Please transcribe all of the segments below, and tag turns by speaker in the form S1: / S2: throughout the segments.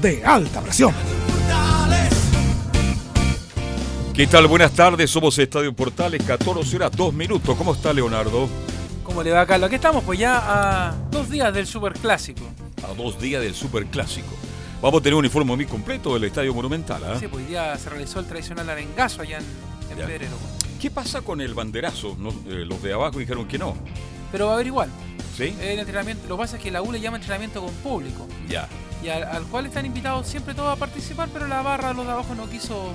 S1: de alta presión.
S2: ¿Qué tal? Buenas tardes, somos Estadio Portales, 14 horas, 2 minutos. ¿Cómo está Leonardo?
S3: ¿Cómo le va, Carlos? Aquí estamos, pues ya a dos días del Superclásico.
S2: A dos días del Superclásico. Vamos a tener un informe muy completo del Estadio Monumental. ¿eh?
S3: Sí, pues ya se realizó el tradicional arengazo allá en, en Pedrero.
S2: ¿Qué pasa con el banderazo? No, eh, los de abajo dijeron que no.
S3: Pero va a haber igual.
S2: ¿Sí?
S3: El entrenamiento, lo que pasa es que la U le llama entrenamiento con público.
S2: Ya.
S3: Y al, al cual están invitados siempre todos a participar, pero la barra de los de abajo no quiso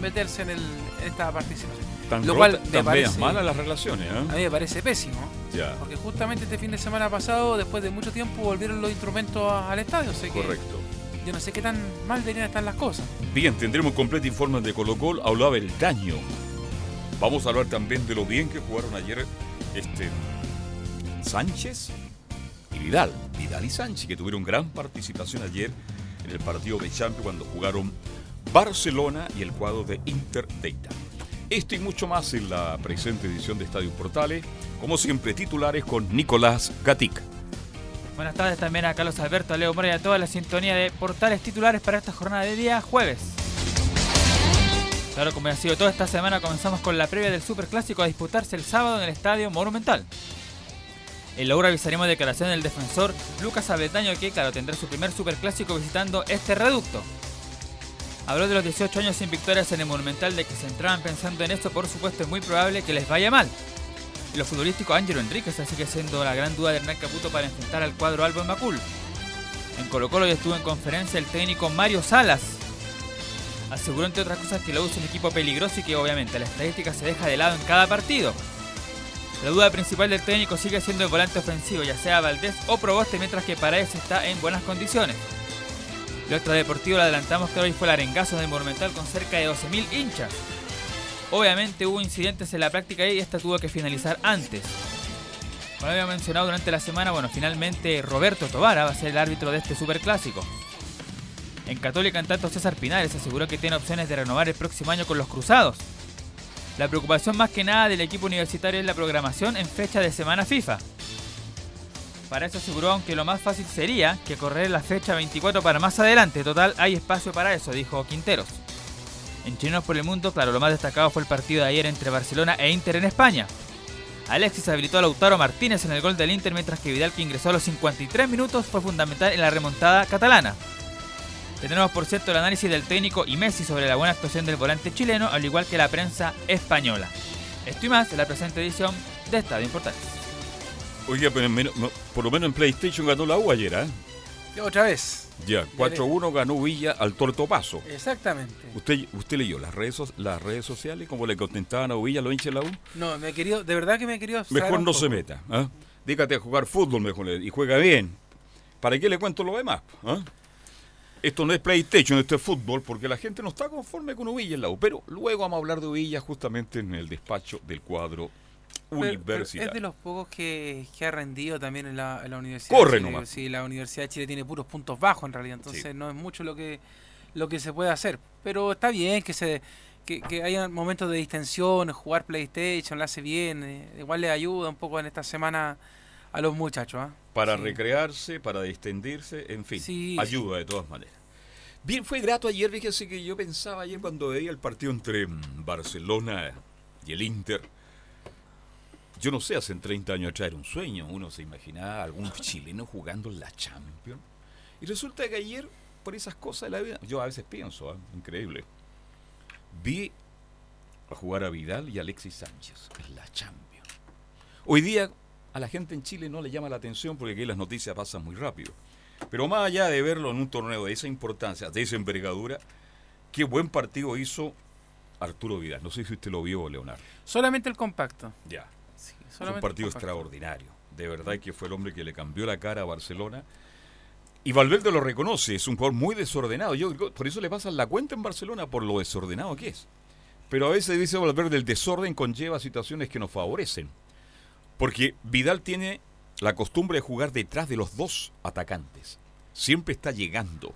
S3: meterse en, el, en esta participación.
S2: Tan,
S3: Lo cual me parece-
S2: malas las relaciones,
S3: A
S2: ¿eh?
S3: mí me parece pésimo.
S2: Ya,
S3: Porque justamente este fin de semana pasado, después de mucho tiempo, volvieron los instrumentos a- al estadio. Que
S2: correcto.
S3: yo no sé qué tan mal deberían estar las cosas.
S2: Bien, tendremos un completo informe de Colo Colo. Hablaba el daño. Vamos a hablar también de lo bien que jugaron ayer este Sánchez y Vidal. Vidal y Sánchez, que tuvieron gran participación ayer en el partido de Champions cuando jugaron Barcelona y el cuadro de Inter de. Esto y mucho más en la presente edición de Estadio Portales. Como siempre, titulares con Nicolás Gatica.
S4: Buenas tardes también a Carlos Alberto, a Leo Mora a toda la sintonía de portales titulares para esta jornada de día jueves. Claro, como ha sido toda esta semana, comenzamos con la previa del Superclásico a disputarse el sábado en el Estadio Monumental. En la hora avisaremos declaración del defensor Lucas Abetaño que, claro, tendrá su primer Superclásico visitando este reducto. Habló de los 18 años sin victorias en el Monumental, de que se entraban pensando en esto, por supuesto es muy probable que les vaya mal. En lo futbolístico, Ángelo Enríquez sigue siendo la gran duda de Hernán Caputo para enfrentar al cuadro Alba en Macul. En Colo Colo ya estuvo en conferencia el técnico Mario Salas. Aseguró entre otras cosas que lo usa un equipo peligroso y que obviamente la estadística se deja de lado en cada partido. La duda principal del técnico sigue siendo el volante ofensivo, ya sea Valdés o Proboste, mientras que Paredes está en buenas condiciones. Lo extradeportivo lo adelantamos que hoy fue el arengazo del Monumental con cerca de 12.000 hinchas. Obviamente hubo incidentes en la práctica y esta tuvo que finalizar antes. Como había mencionado durante la semana, bueno, finalmente Roberto Tobara va a ser el árbitro de este superclásico. En Católica, en tanto, César Pinares aseguró que tiene opciones de renovar el próximo año con los Cruzados. La preocupación más que nada del equipo universitario es la programación en fecha de semana FIFA. Para eso aseguró, aunque lo más fácil sería que correr la fecha 24 para más adelante. Total, hay espacio para eso, dijo Quinteros. En Chilenos por el Mundo, claro, lo más destacado fue el partido de ayer entre Barcelona e Inter en España. Alexis habilitó a Lautaro Martínez en el gol del Inter, mientras que Vidal, que ingresó a los 53 minutos, fue fundamental en la remontada catalana. Tenemos, por cierto, el análisis del técnico y Messi sobre la buena actuación del volante chileno, al igual que la prensa española. Esto y más en la presente edición de Estadio Importante.
S2: Oiga, pero en por lo menos en PlayStation ganó la U ayer, ¿eh?
S3: Y otra vez.
S2: Ya, 4-1 ganó Villa al Tortopaso.
S3: Exactamente.
S2: ¿Usted, usted leyó las redes, las redes sociales como le contestaban a Villa los hinchas de la U?
S3: No, me he querido, de verdad que me he querido
S2: Mejor no
S3: poco.
S2: se meta. ¿ah? Dígate a jugar fútbol mejor y juega bien. ¿Para qué le cuento lo demás? ah? Esto no es PlayStation, esto es fútbol, porque la gente no está conforme con Uvilla en la U. Pero luego vamos a hablar de Uvilla justamente en el despacho del cuadro
S3: Pero- pero
S2: universitario.
S3: es de los pocos que, que ha rendido también en la, en la Universidad
S2: Corre
S3: de Chile.
S2: nomás.
S3: Sí, la Universidad de Chile tiene puros puntos bajos en realidad, entonces
S2: Sí.
S3: no es mucho lo que lo que se puede hacer. Pero está bien que se que, que haya momentos de distensión, jugar PlayStation, lo hace bien, eh, igual le ayuda un poco en esta semana a los muchachos. ¿ah?
S2: Para
S3: Sí.
S2: recrearse, para distendirse, en fin,
S3: Sí,
S2: ayuda de todas maneras. Bien, fue grato ayer, fíjese que yo pensaba ayer cuando veía el partido entre Barcelona y el Inter. Yo no sé, hace 30 años atrás era un sueño, uno se imaginaba a algún chileno jugando la Champions. Y resulta que ayer por esas cosas de la vida. Yo a veces pienso, ¿ah? increíble. Vi a jugar a Vidal y a Alexis Sánchez en la Champions. Hoy día a la gente en Chile no le llama la atención porque aquí las noticias pasan muy rápido. Pero más allá de verlo en un torneo de esa importancia, de esa envergadura, qué buen partido hizo Arturo Vidal. No sé si usted lo vio, Leonardo.
S3: Solamente el compacto.
S2: Ya.
S3: Sí,
S2: Fue un
S3: solamente
S2: partido extraordinario. De verdad que fue el hombre que le cambió la cara a Barcelona. Y Valverde lo reconoce, es un jugador muy desordenado. Yo por eso le pasan la cuenta en Barcelona por lo desordenado que es. Pero a veces dice Valverde, el desorden conlleva situaciones que nos favorecen. Porque Vidal tiene la costumbre de jugar detrás de los dos atacantes. Siempre está llegando.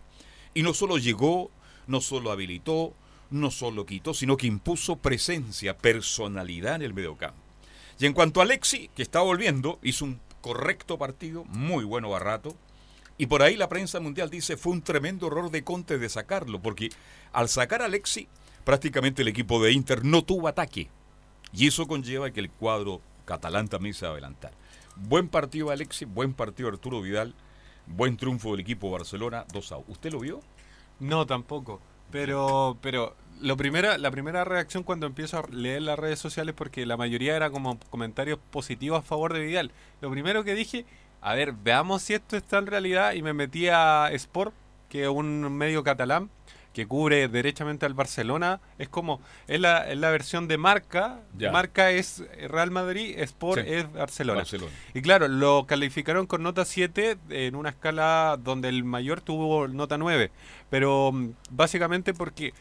S2: Y no solo llegó, no solo habilitó, no solo quitó, sino que impuso presencia, personalidad en el mediocampo. Y en cuanto a Alexi, que está volviendo, hizo un correcto partido, muy bueno Barrato. Y por ahí la prensa mundial dice fue un tremendo error de Conte de sacarlo, porque al sacar a Alexi, prácticamente el equipo de Inter no tuvo ataque. Y eso conlleva que el cuadro catalán también se va adelantar. Buen partido Alexi, buen partido Arturo Vidal, buen triunfo del equipo Barcelona 2 a 1. ¿Usted lo vio?
S5: No, tampoco. Pero, pero lo primera, la primera reacción cuando empiezo a leer las redes sociales, porque la mayoría era como comentarios positivos a favor de Vidal. Lo primero que dije, a ver, veamos si esto está en realidad, y me metí a Sport, que es un medio catalán que cubre derechamente al Barcelona. Es como, es la, es la versión de marca.
S2: Ya.
S5: Marca es Real Madrid, Sport
S2: Sí.
S5: es Barcelona.
S2: Barcelona.
S5: Y claro, lo calificaron con nota 7 en una escala donde el mayor tuvo nota 9. Pero mm, básicamente porque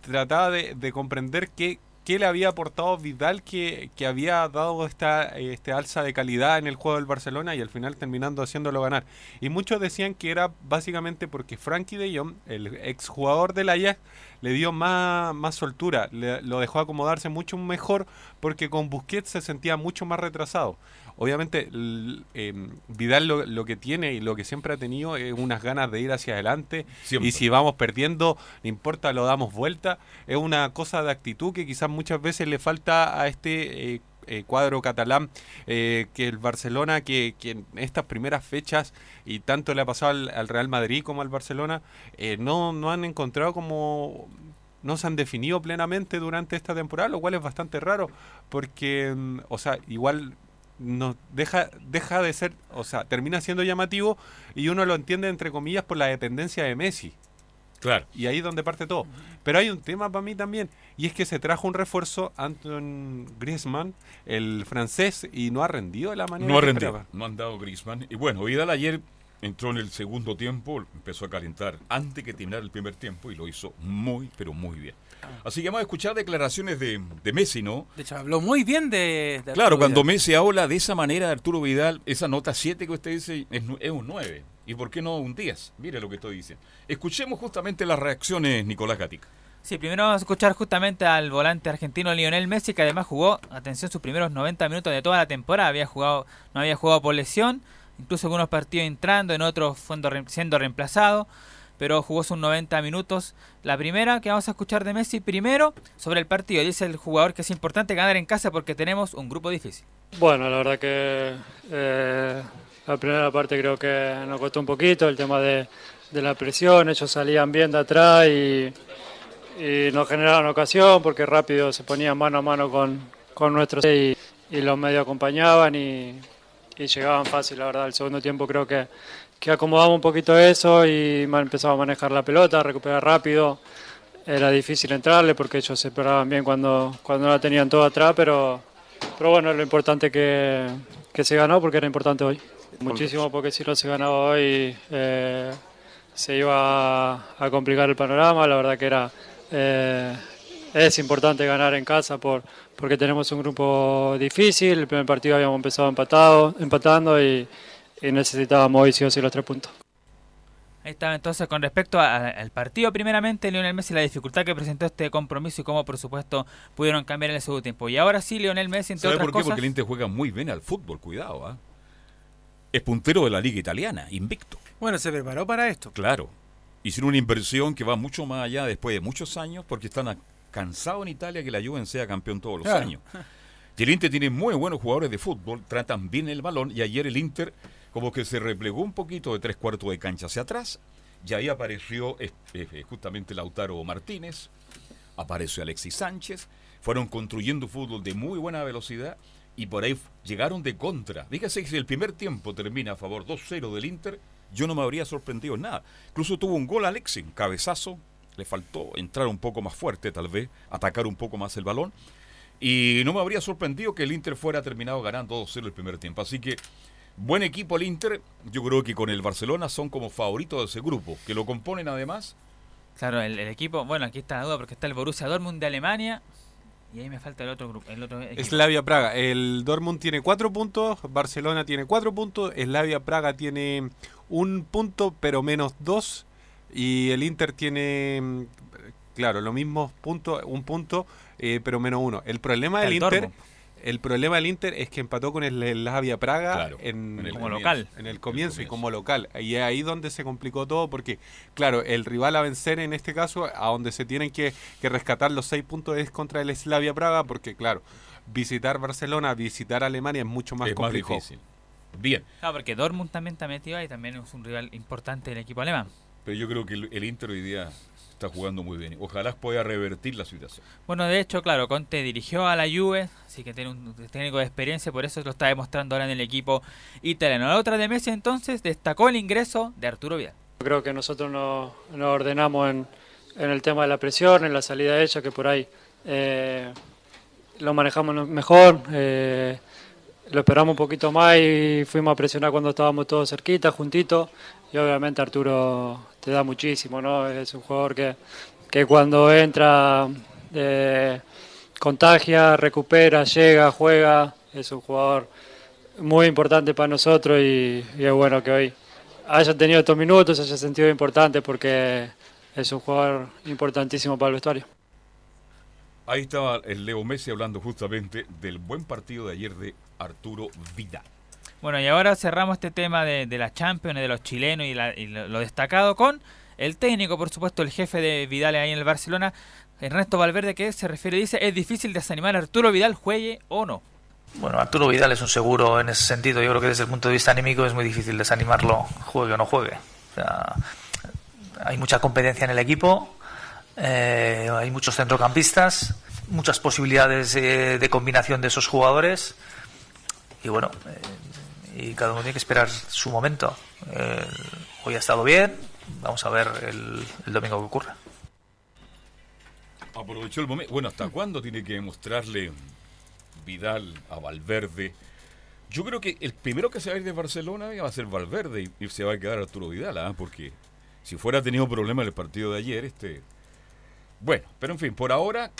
S5: trataba de, de comprender qué, qué le había aportado Vidal que, que había dado esta este alza de calidad en el juego del Barcelona y al final terminando haciéndolo ganar. Y muchos decían que era básicamente porque Frankie de Jong, el exjugador del Ajax, le dio más, más soltura, le- lo dejó acomodarse mucho mejor porque con Busquets se sentía mucho más retrasado. Obviamente em, Vidal lo, lo que tiene y lo que siempre ha tenido es unas ganas de ir hacia adelante
S2: Siempre.
S5: y si vamos perdiendo, no importa, lo damos vuelta. Es una cosa de actitud que quizás muchas veces le falta a este... eh, eh, cuadro catalán eh, que el Barcelona que, que en estas primeras fechas y tanto le ha pasado al, al Real Madrid como al Barcelona eh, no, no han encontrado como no se han definido plenamente durante esta temporada, lo cual es bastante raro, porque, mm, o sea, igual no deja, deja de ser, o sea, termina siendo llamativo y uno lo entiende entre comillas por la dependencia de Messi.
S2: Claro.
S5: Y ahí es donde parte todo. Pero hay un tema para mí también, y es que se trajo un refuerzo, Anton Griezmann, el francés, y no ha rendido de la manera
S2: No ha rendido,
S5: esperaba.
S2: no han dado Griezmann. Y bueno, Vidal ayer entró en el segundo tiempo, empezó a calentar antes que terminar el primer tiempo y lo hizo muy, pero muy bien. Así que vamos a escuchar declaraciones de, de Messi, ¿no?
S3: De hecho, habló muy bien de. de
S2: Claro, cuando
S3: Vidal.
S2: Messi habla de esa manera de Arturo Vidal, esa nota 7 que usted dice es, es un 9. ¿Y por qué no un 10? Mire lo que estoy diciendo. Escuchemos justamente las reacciones, Nicolás Gatica.
S4: Sí, primero vamos a escuchar justamente al volante argentino Lionel Messi, que además jugó, atención, sus primeros 90 minutos de toda la temporada. Había jugado, no había jugado por lesión, incluso algunos partidos entrando, en otros siendo reemplazado, pero jugó sus 90 minutos. La primera que vamos a escuchar de Messi, primero sobre el partido. Dice el jugador que es importante ganar en casa porque tenemos un grupo difícil.
S6: Bueno, la verdad que eh, la primera parte creo que nos costó un poquito el tema de, de la presión, ellos salían bien de atrás y, y nos generaron ocasión porque rápido se ponían mano a mano con, con nuestros y, y los medios acompañaban y, y llegaban fácil, la verdad. El segundo tiempo creo que, que acomodamos un poquito eso y empezamos a manejar la pelota, a recuperar rápido. Era difícil entrarle porque ellos se esperaban bien cuando, cuando la tenían todo atrás, pero, pero bueno, lo importante que, que se ganó porque era importante hoy. Muchísimo porque si no se ganaba hoy eh, se iba a, a complicar el panorama. La verdad que era eh, es importante ganar en casa por, porque tenemos un grupo difícil. El primer partido habíamos empezado empatado, empatando y, y necesitábamos hoy sí o sí los tres puntos.
S4: Ahí está, entonces, con respecto a- al partido, primeramente, Lionel Messi, la dificultad que presentó este compromiso y cómo, por supuesto, pudieron cambiar en el segundo tiempo. Y ahora sí, Lionel Messi, entre
S2: ¿Sabe
S4: otras
S2: por qué?
S4: cosas.
S2: Porque el Inter juega muy bien al fútbol, cuidado, ¿ah? Es puntero de la liga italiana, invicto.
S3: Bueno, se preparó para esto.
S2: Claro. Hicieron una inversión que va mucho más allá después de muchos años porque están a- cansados en Italia que la Juven sea campeón todos los
S3: Claro.
S2: años. Y el Inter tiene muy buenos jugadores de fútbol, tratan bien el balón y ayer el Inter como que se replegó un poquito de tres cuartos de cancha hacia atrás y ahí apareció eh, eh, justamente Lautaro Martínez, apareció Alexis Sánchez, fueron construyendo fútbol de muy buena velocidad y por ahí llegaron de contra. Fíjese que si el primer tiempo termina a favor 2-0 del Inter, yo no me habría sorprendido en nada. Incluso tuvo un gol Alexis, cabezazo, le faltó entrar un poco más fuerte tal vez, atacar un poco más el balón. Y no me habría sorprendido que el Inter fuera terminado ganando 2-0 el primer tiempo. Así que buen equipo el Inter. Yo creo que con el Barcelona son como favoritos de ese grupo, que lo componen además.
S4: Claro, el, el equipo, bueno, aquí está la duda porque está el Borussia Dortmund de Alemania y ahí me falta el otro grupo. El otro equipo.
S5: Slavia Praga. El Dortmund tiene cuatro puntos, Barcelona tiene cuatro puntos, Slavia Praga tiene un punto pero menos dos y el Inter tiene, claro, lo mismo punto, un punto eh, pero menos uno. El problema del
S4: El
S5: Inter,
S4: Dortmund.
S5: El problema del Inter es que empató con el Slavia Praga
S2: Claro,
S5: en,
S2: en el
S4: Como
S2: comienzo.
S4: local.
S5: en el comienzo y
S2: comienzo.
S5: como local. Y es ahí donde se complicó todo porque, claro, el rival a vencer en este caso, a donde se tienen que, que rescatar los seis puntos es contra el Slavia Praga porque, claro, visitar Barcelona, visitar Alemania es mucho más
S2: es más
S5: complicado.
S2: difícil. Bien,
S4: Claro, porque Dortmund también está metido ahí, también es un rival importante del equipo alemán.
S2: pero yo creo que el, el Inter hoy día está jugando muy bien. Ojalá pueda revertir la situación.
S4: Bueno, de hecho, claro, Conte dirigió a la Juve, así que tiene un técnico de experiencia, por eso lo está demostrando ahora en el equipo italiano. La otra de Messi entonces destacó el ingreso de Arturo Vidal.
S6: Creo que nosotros nos, nos ordenamos en, en el tema de la presión, en la salida de ella, que por ahí eh, lo manejamos mejor, eh, lo esperamos un poquito más y fuimos a presionar cuando estábamos todos cerquita, juntitos. Y obviamente Arturo te da muchísimo, ¿no? Es un jugador que, que cuando entra eh, contagia, recupera, llega, juega. Es un jugador muy importante para nosotros y, y es bueno que hoy haya tenido estos minutos, haya sentido importante porque es un jugador importantísimo para el vestuario.
S2: Ahí estaba el Leo Messi hablando justamente del buen partido de ayer de Arturo Vidal.
S4: Bueno, y ahora cerramos este tema de, de la Champions, de los chilenos y, la- y lo, destacado con el técnico, por supuesto, el jefe de Vidal ahí en el Barcelona, Ernesto Valverde, que se refiere, dice, es difícil desanimar a Arturo Vidal, juegue o no.
S7: Bueno, Arturo Vidal es un seguro en ese sentido. Yo creo que desde el punto de vista anímico es muy difícil desanimarlo, juegue o no juegue. Hay mucha competencia en el equipo, eh, hay muchos centrocampistas, muchas posibilidades eh, de combinación de esos jugadores. Y bueno, eh, y cada uno tiene que esperar su momento. Eh, hoy ha estado bien, vamos a ver el, domingo qué ocurre.
S2: Aprovechó el momento. Bueno, ¿hasta cuándo tiene que demostrarle Vidal a Valverde? Yo creo que el primero que se va a ir de Barcelona va a ser Valverde y, y se va a quedar Arturo Vidal, ¿ah? porque si fuera tenido problemas en el partido de ayer, este. Bueno, pero en fin, por ahora,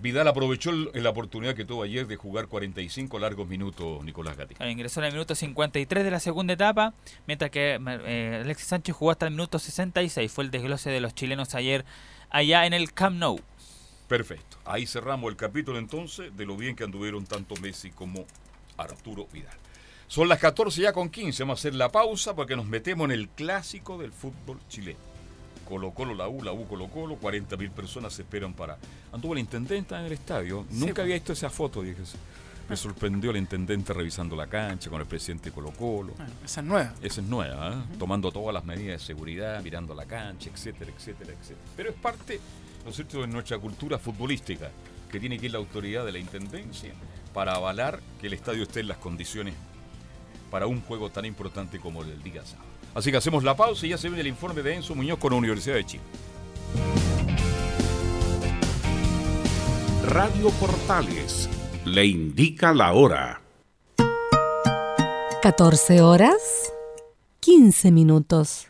S2: Vidal aprovechó la oportunidad que tuvo ayer de jugar 45 largos minutos Nicolás Gatti.
S4: Ingresó en el minuto 53 de la segunda etapa, mientras que eh, Alexis Sánchez jugó hasta el minuto 66. Fue el desglose de los chilenos ayer allá en el Camp Nou.
S2: Perfecto. Ahí cerramos el capítulo entonces de lo bien que anduvieron tanto Messi como Arturo Vidal. Son las 14 ya con 15. Vamos a hacer la pausa porque nos metemos en el clásico del fútbol chileno. Colo Colo, la U, la U Colo Colo, 40 mil personas se esperan para... Anduvo la intendenta en el estadio. Nunca
S3: pues.
S2: había visto esa foto, dije. Me sorprendió la intendente revisando la cancha con el presidente de Colo Colo.
S3: Bueno, esa es nueva.
S2: Esa es nueva, ¿eh? tomando todas las medidas de seguridad, mirando la cancha, etcétera, etcétera, etcétera. Pero es parte, ¿no es cierto?, de nuestra cultura futbolística, que tiene que ir la autoridad de la Intendencia para avalar que el estadio esté en las condiciones para un juego tan importante como el del día sábado. Así que hacemos la pausa y ya se viene el informe de Enzo Muñoz con la Universidad de Chile.
S8: Radio Portales le indica la hora.
S9: 14 horas 15 minutos.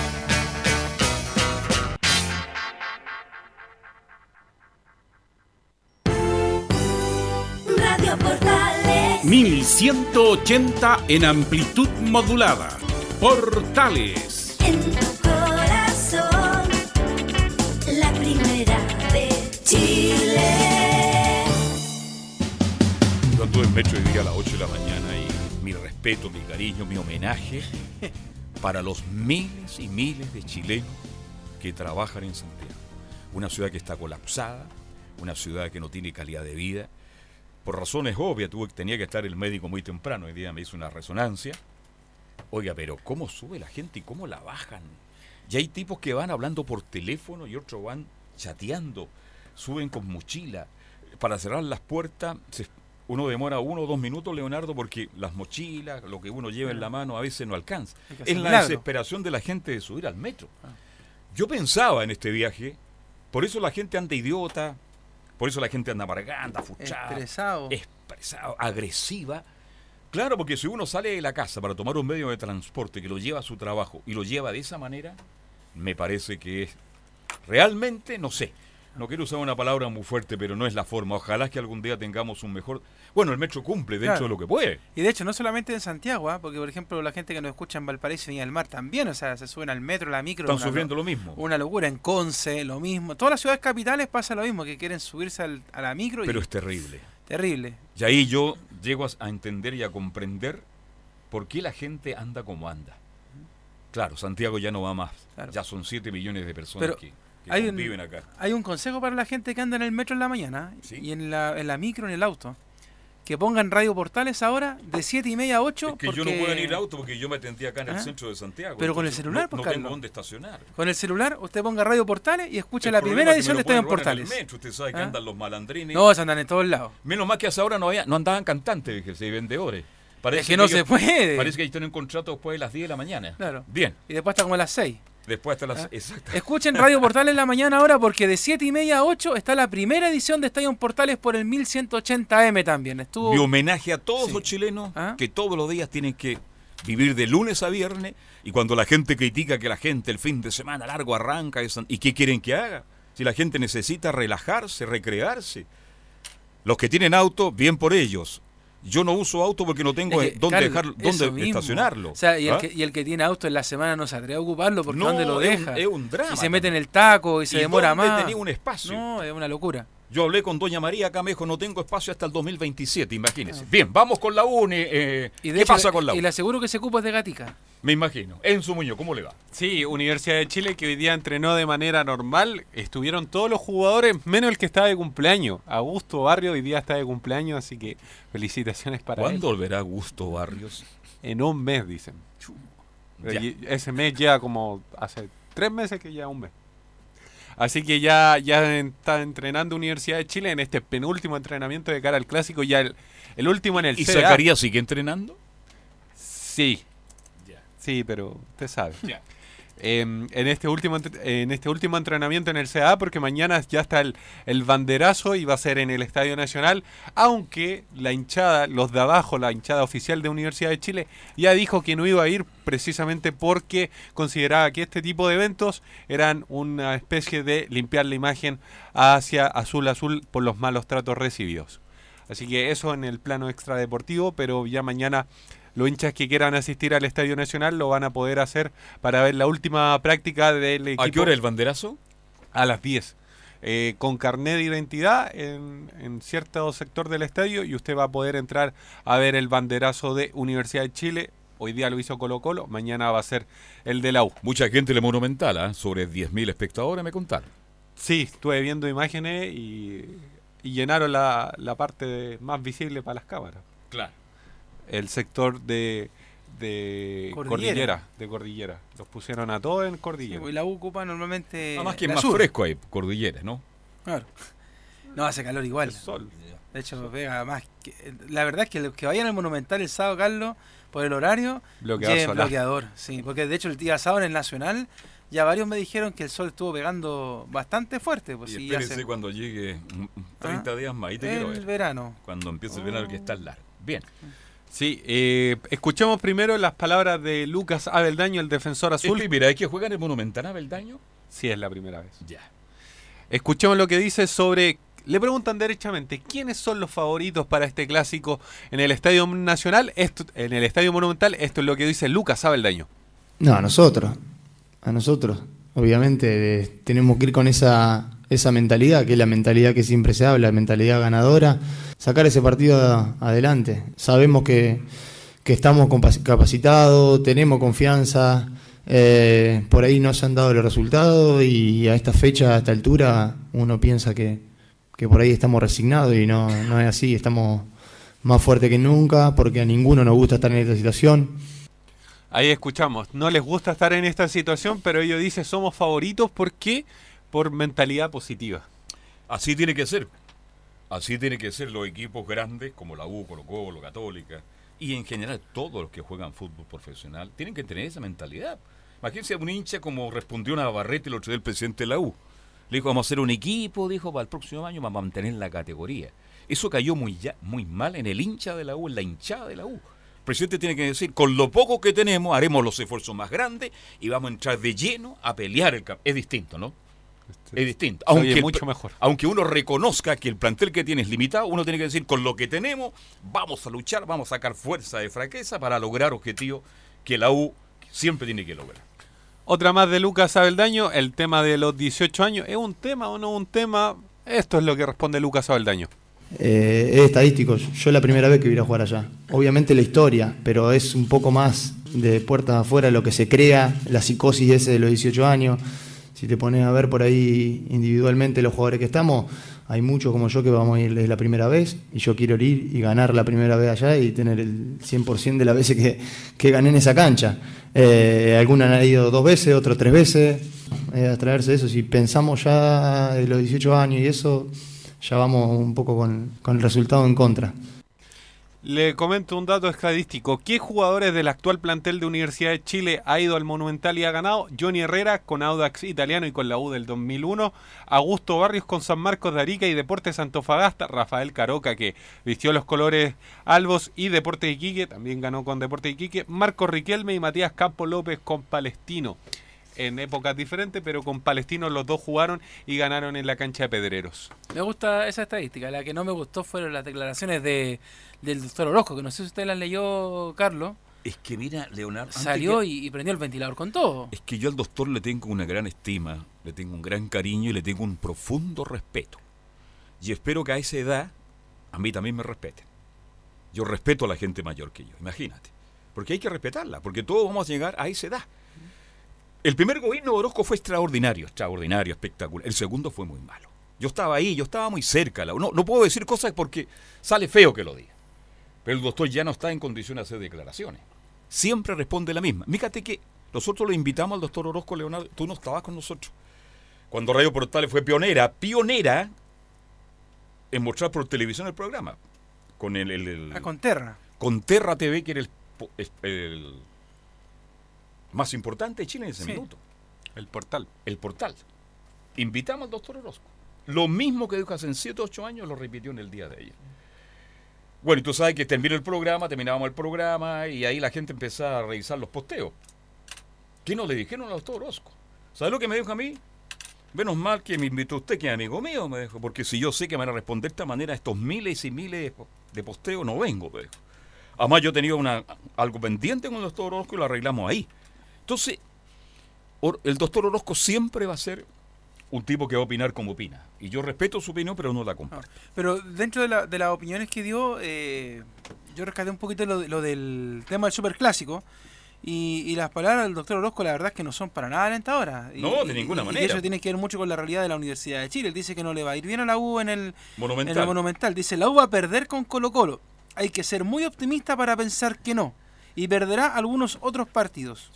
S10: 1180 en amplitud modulada. Portales.
S11: En tu corazón. La primera de Chile.
S2: Yo anduve en metro hoy día a las 8 de la mañana y mi respeto, mi cariño, mi homenaje para los miles y miles de chilenos que trabajan en Santiago. Una ciudad que está colapsada, una ciudad que no tiene calidad de vida. Por razones obvias, tuve, tenía que estar el médico muy temprano. Hoy día me hizo una resonancia. Oiga, pero ¿cómo sube la gente y cómo la bajan? Y hay tipos que van hablando por teléfono y otros van chateando. Suben con mochila. Para cerrar las puertas, se- uno demora uno o dos minutos, Leonardo, porque las mochilas, lo que uno lleva en la mano, a veces no alcanza. Es la desesperación de la gente de subir al metro. Yo pensaba en este viaje, por eso la gente anda idiota, por eso la gente anda amargada, afuchada,
S3: Estresado.
S2: expresado, agresiva. Claro, porque si uno sale de la casa para tomar un medio de transporte que lo lleva a su trabajo y lo lleva de esa manera, me parece que es realmente, no sé, no quiero usar una palabra muy fuerte, pero no es la forma. Ojalá que algún día tengamos un mejor... Bueno, el metro cumple dentro
S3: Claro.
S2: de lo que puede.
S3: Y de hecho, no solamente en Santiago, ¿ah? porque por ejemplo la gente que nos escucha en Valparaíso y en el mar también, o sea, se suben al metro, a la micro.
S2: Están
S3: una
S2: sufriendo
S3: lo-
S2: mismo.
S3: Una locura, en Conce, lo mismo. Todas las ciudades capitales pasa lo mismo, que quieren subirse al- a la micro
S2: Pero
S3: y
S2: es terrible.
S3: terrible.
S2: Y ahí yo llego a, entender y a comprender por qué la gente anda como anda. Claro, Santiago ya no va más.
S3: Claro.
S2: Ya son 7 millones de personas
S3: Pero
S2: que, que
S3: hay un-
S2: conviven acá.
S3: Hay un consejo para la gente que anda en el metro en la mañana
S2: Sí.
S3: y en la, en la micro, en el auto. Que pongan radio portales ahora de 7 y media a 8.
S2: Es que yo no puedo ir auto porque yo me atendí acá en el
S3: ¿Ah?
S2: centro de Santiago.
S3: Pero con el celular,
S2: no,
S3: pues,
S2: no tengo dónde estacionar.
S3: Con el celular, usted ponga radio portales y escucha
S2: El
S3: la primera edición de Estadio en
S2: robar en el
S3: Portales.
S2: metro, Usted sabe que
S3: ¿Ah?
S2: andan los malandrines.
S3: No, se andan en todos lados.
S2: Menos mal que hasta ahora no, había, no andaban cantantes, se vendedores. Parece
S3: Es que no se puede.
S2: Parece que ellos tienen un contrato después de las 10 de la mañana.
S3: Claro.
S2: Bien,
S3: Y después está como a las 6.
S2: Después hasta las...
S3: ¿Ah?
S2: Exacto.
S3: Escuchen Radio Portales en la mañana ahora porque de 7 y media a 8 está la primera edición de Estadio Portales por el 1180M también. Estuvo
S2: Mi homenaje a todos
S3: Sí.
S2: los chilenos
S3: ¿Ah?
S2: que todos los días tienen que vivir de lunes a viernes y cuando la gente critica que la gente el fin de semana largo arranca y qué quieren que haga si la gente necesita relajarse recrearse los que tienen auto bien por ellos yo no uso auto porque no tengo
S3: Es que,
S2: dónde dejar dónde estacionarlo
S3: O sea, y el,
S2: ¿Ah?
S3: que, y el que tiene auto en la semana no se atreve a ocuparlo porque
S2: No,
S3: ¿dónde lo
S2: es un-
S3: deja?
S2: es un drama
S3: Y se mete en el taco y se
S2: ¿Y
S3: demora
S2: dónde
S3: más.
S2: tenía un espacio?
S3: No, es una locura.
S2: Yo hablé con Doña María acá, me dijo, no tengo espacio hasta el 2027,
S3: Ah.
S2: imagínense. Bien, vamos con la UNE. eh,
S3: Y de
S2: ¿Qué
S3: hecho,
S2: pasa con la
S3: Y
S2: UNE?
S3: le aseguro que ese cupo es de Gatica.
S2: Me imagino. Enzo Muñoz, ¿cómo le va?
S5: Sí, Universidad de Chile que hoy día entrenó de manera normal. Estuvieron todos los jugadores, menos el que está de cumpleaños. Augusto Barrio hoy día está de cumpleaños, así que felicitaciones para
S2: ¿Cuándo
S5: él.
S2: volverá Gusto Barrios?
S5: En un mes, dicen.
S2: Ya.
S5: Y ese mes ya como hace tres meses que ya un mes. Así que ya, ya está entrenando Universidad de Chile en este penúltimo entrenamiento de cara al clásico, ya el, el último en el
S2: ¿Y
S5: CDA.
S2: Zacarías sigue entrenando?
S5: Sí,
S2: Ya.
S5: sí, pero usted sabe.
S2: Ya.
S5: Em, en, este último, en este último entrenamiento en el CA, porque mañana ya está el, el banderazo y va a ser en el Estadio Nacional, aunque la hinchada, los de abajo, la hinchada oficial de Universidad de Chile, ya dijo que no iba a ir precisamente porque consideraba que este tipo de eventos eran una especie de limpiar la imagen hacia azul azul por los malos tratos recibidos. Así que eso en el plano extradeportivo, pero ya mañana los hinchas que quieran asistir al Estadio Nacional lo van a poder hacer para ver la última práctica del equipo.
S2: ¿A qué hora el banderazo?
S5: A las 10. Eh, con carnet de identidad en, en cierto sector del estadio y usted va a poder entrar a ver el banderazo de Universidad de Chile. Hoy día lo hizo Colo Colo, mañana va a ser el de la U.
S2: Mucha gente en el Monumental, ¿ah? sobre 10.000 espectadores me contaron.
S5: Sí, estuve viendo imágenes y, y llenaron la, la parte de- más visible para las cámaras.
S2: Claro.
S5: El sector de, de
S3: Cordillera.
S5: cordillera. de cordillera. Los pusieron a todos en
S3: Sí,
S5: cordillera.
S3: pues, la U ocupa normalmente.
S2: Además que es más
S3: sur.
S2: fresco ahí, cordilleras, ¿no?
S3: Claro. No hace calor igual.
S5: El sol.
S3: De hecho, pega más. que- la verdad es que los que vayan al Monumental el sábado, Carlos, por el horario,
S5: Bloqueador
S3: lleven
S5: solar.
S3: bloqueador. Sí, porque de hecho el día sábado en el Nacional, ya varios me dijeron que el sol estuvo pegando bastante fuerte. Pues
S2: y
S3: sí,
S2: espérese
S3: hace-
S2: cuando llegue mm, 30
S3: Ah,
S2: días más. Ahí te quiero
S3: el
S2: ver.
S3: verano.
S2: Cuando empiece el verano que está largo. Bien.
S5: Sí, eh, escuchamos primero las palabras de Lucas Abeldaño, el defensor
S2: ¿Es
S5: azul.
S2: primera vez que juega en el Monumental Abeldaño?
S5: Sí, es la primera vez.
S2: Ya.
S5: Escuchemos lo que dice sobre. Le preguntan derechamente quiénes son los favoritos para este clásico en el Estadio Nacional, esto, en el Estadio Monumental. Esto es lo que dice Lucas Abeldaño.
S12: No, a nosotros. A nosotros. Obviamente eh, tenemos que ir con esa, esa mentalidad, que es la mentalidad que siempre se habla, la mentalidad ganadora. Sacar ese partido adelante. Sabemos que, que estamos capacitados, tenemos confianza. eh, por ahí no se han dado los resultados y a esta fecha, a esta altura, uno piensa que, que por ahí estamos resignados y no, no es así. Estamos más fuertes que nunca porque a ninguno nos gusta estar en esta situación.
S5: Ahí escuchamos. No les gusta estar en esta situación, pero ellos dicen somos favoritos. ¿Por qué? Por mentalidad positiva.
S2: Así tiene que ser. Así tiene que ser los equipos grandes como la U, Colo Católica y en general todos los que juegan fútbol profesional tienen que tener esa mentalidad. Imagínense un hincha como respondió Navarrete el otro día el presidente de la U. Le dijo, vamos a hacer un equipo, dijo, para el próximo año vamos a mantener la categoría. Eso cayó muy, ya, muy mal en el hincha de la U, en la hinchada de la U. El presidente tiene que decir, con lo poco que tenemos, haremos los esfuerzos más grandes y vamos a entrar de lleno a pelear el campeonato. Es distinto, ¿no? Es distinto.
S5: Oye
S2: Aunque el
S5: mucho mejor.
S2: aunque uno reconozca que el plantel que tiene es limitado, uno tiene que decir, con lo que tenemos, vamos a luchar, vamos a sacar fuerza de fraqueza para lograr objetivos que la U siempre tiene que lograr.
S5: Otra más de Lucas Abeldaño, el tema de los 18 años. ¿Es un tema o no un tema? Esto es lo que responde Lucas Abeldaño.
S12: Eh, es estadístico. Yo la primera vez que voy a jugar allá. Obviamente la historia, pero es un poco más de puertas afuera lo que se crea, la psicosis ese de los 18 años. Si te pones a ver por ahí individualmente los jugadores que estamos, hay muchos como yo que vamos a ir desde la primera vez y yo quiero ir y ganar la primera vez allá y tener el 100% de las veces que, que gané en esa cancha. Eh, algunos han ido dos veces, otros tres veces. Eh, a traerse eso, si pensamos ya de los 18 años y eso, ya vamos un poco con, con el resultado en contra.
S5: Le comento un dato estadístico. ¿Qué jugadores del actual plantel de Universidad de Chile ha ido al Monumental y ha ganado? Johnny Herrera con Audax Italiano y con la U del 2001. Augusto Barrios con San Marcos de Arica y Deportes Antofagasta. Rafael Caroca que vistió los colores albos y Deportes Iquique. También ganó con Deportes Iquique. Marco Riquelme y Matías Campo López con Palestino. En épocas diferentes, pero con Palestino los dos jugaron y ganaron en la cancha de Pedreros.
S3: Me gusta esa estadística. La que no me gustó fueron las declaraciones de, del doctor Orozco, que no sé si usted las leyó, Carlos.
S2: Es que mira, Leonardo.
S3: Salió
S2: que-
S3: y, y prendió el ventilador con todo.
S2: Es que yo al doctor le tengo una gran estima, le tengo un gran cariño y le tengo un profundo respeto. Y espero que a esa edad a mí también me respeten. Yo respeto a la gente mayor que yo, imagínate. Porque hay que respetarla, porque todos vamos a llegar a esa edad. El primer gobierno de Orozco fue extraordinario, extraordinario, espectacular. El segundo fue muy malo. Yo estaba ahí, yo estaba muy cerca. No, no puedo decir cosas porque sale feo que lo diga. Pero el doctor ya no está en condiciones de hacer declaraciones. Siempre responde la misma. Fíjate que nosotros lo invitamos al doctor Orozco Leonardo. Tú no estabas con nosotros. Cuando Radio Portales fue pionera, pionera en mostrar por televisión el programa. Con el, el- el-
S3: Ah, con Terra.
S2: con Terra TV, que era el más importante de Chile en ese
S3: Sí.
S2: minuto.
S5: El portal.
S2: El portal. Invitamos al doctor Orozco. Lo mismo que dijo hace 7 o 8 años lo repitió en el día de ayer. Bueno, y tú sabes que terminó el programa, terminábamos el programa y ahí la gente empezaba a revisar los posteos. ¿Qué no le dijeron al doctor Orozco? ¿Sabes lo que me dijo a mí? Menos mal que me invitó usted, que es amigo mío, me dijo, porque si yo sé que me van a responder de esta manera a estos miles y miles de posteos, no vengo, me dijo. Además, yo tenía una, algo pendiente con el doctor Orozco y lo arreglamos ahí. Entonces, el doctor Orozco siempre va a ser un tipo que va a opinar como opina. Y yo respeto su opinión, pero no la comparto.
S3: Pero dentro de, la- de las opiniones que dio, eh, yo rescaté un poquito lo, de- lo del tema del superclásico. Y, y las palabras del doctor Orozco, la verdad es que no son para nada alentadoras. Y-
S2: No, de
S3: y-
S2: ninguna
S3: y
S2: manera.
S3: eso tiene que ver mucho con la realidad de la Universidad de Chile. Él dice que no le va a ir bien a la U en el
S2: Monumental.
S3: en el Monumental. Dice, la U va a perder con Colo Colo. Hay que ser muy optimista para pensar que no. Y perderá algunos otros partidos.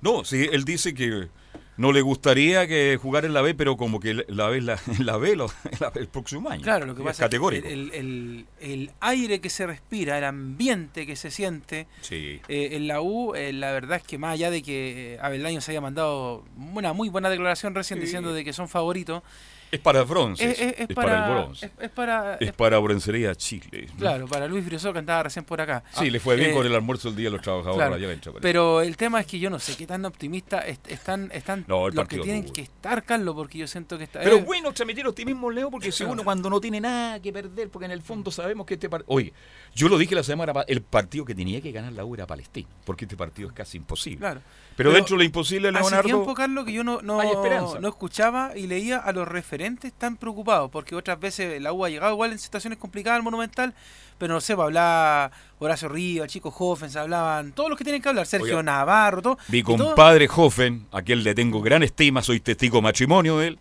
S2: No, sí, él dice que no le gustaría que jugar en la B, pero como que la B, la, la B la- el próximo año.
S3: Claro, lo que
S2: Es
S3: pasa
S2: categórico.
S3: es que el, el- el aire que se respira, el ambiente que se siente
S2: Sí.
S3: eh, en la U, eh, la verdad es que más allá de que eh, Abeldaño se haya mandado una muy buena declaración recién
S2: Sí.
S3: diciendo de que son favoritos,
S2: Es para bronce.
S3: es, es- es
S2: es
S3: para,
S2: el bronce.
S3: es, para
S2: Es para Broncería Chile.
S3: claro, para Luis Briosó que andaba recién por acá.
S2: Sí, le fue bien
S3: Eh,
S2: con el almuerzo el día de los trabajadores
S3: Claro,
S2: allá
S3: pero el tema es que yo no sé qué tan optimista est- están, están
S2: No,
S3: los que tienen que estar, Carlos, porque yo siento que está...
S2: Pero
S3: eh,
S2: bueno transmitir optimismo, Leo, porque si uno cuando no tiene nada que perder, porque en el fondo sabemos que este partido... Oye, yo lo dije la semana pasada, el partido que tenía que ganar la U era Palestina, porque este partido es casi imposible.
S3: Claro.
S2: Pero,
S3: Pero
S2: dentro de lo imposible,
S3: Hace
S2: Leonardo...
S3: tiempo, Carlos, que yo no, no, no escuchaba y leía a los referentes tan preocupados, porque otras veces la U ha llegado igual en situaciones complicadas al Monumental, pero no sé, pues, hablaba Horacio Rivas, Chico Hoffens, hablaban todos los que tienen que hablar, Sergio
S2: Oiga,
S3: Navarro, todo.
S2: Mi
S3: y todo-
S2: compadre Hoffen, a quien le tengo gran estima, soy testigo matrimonio de él.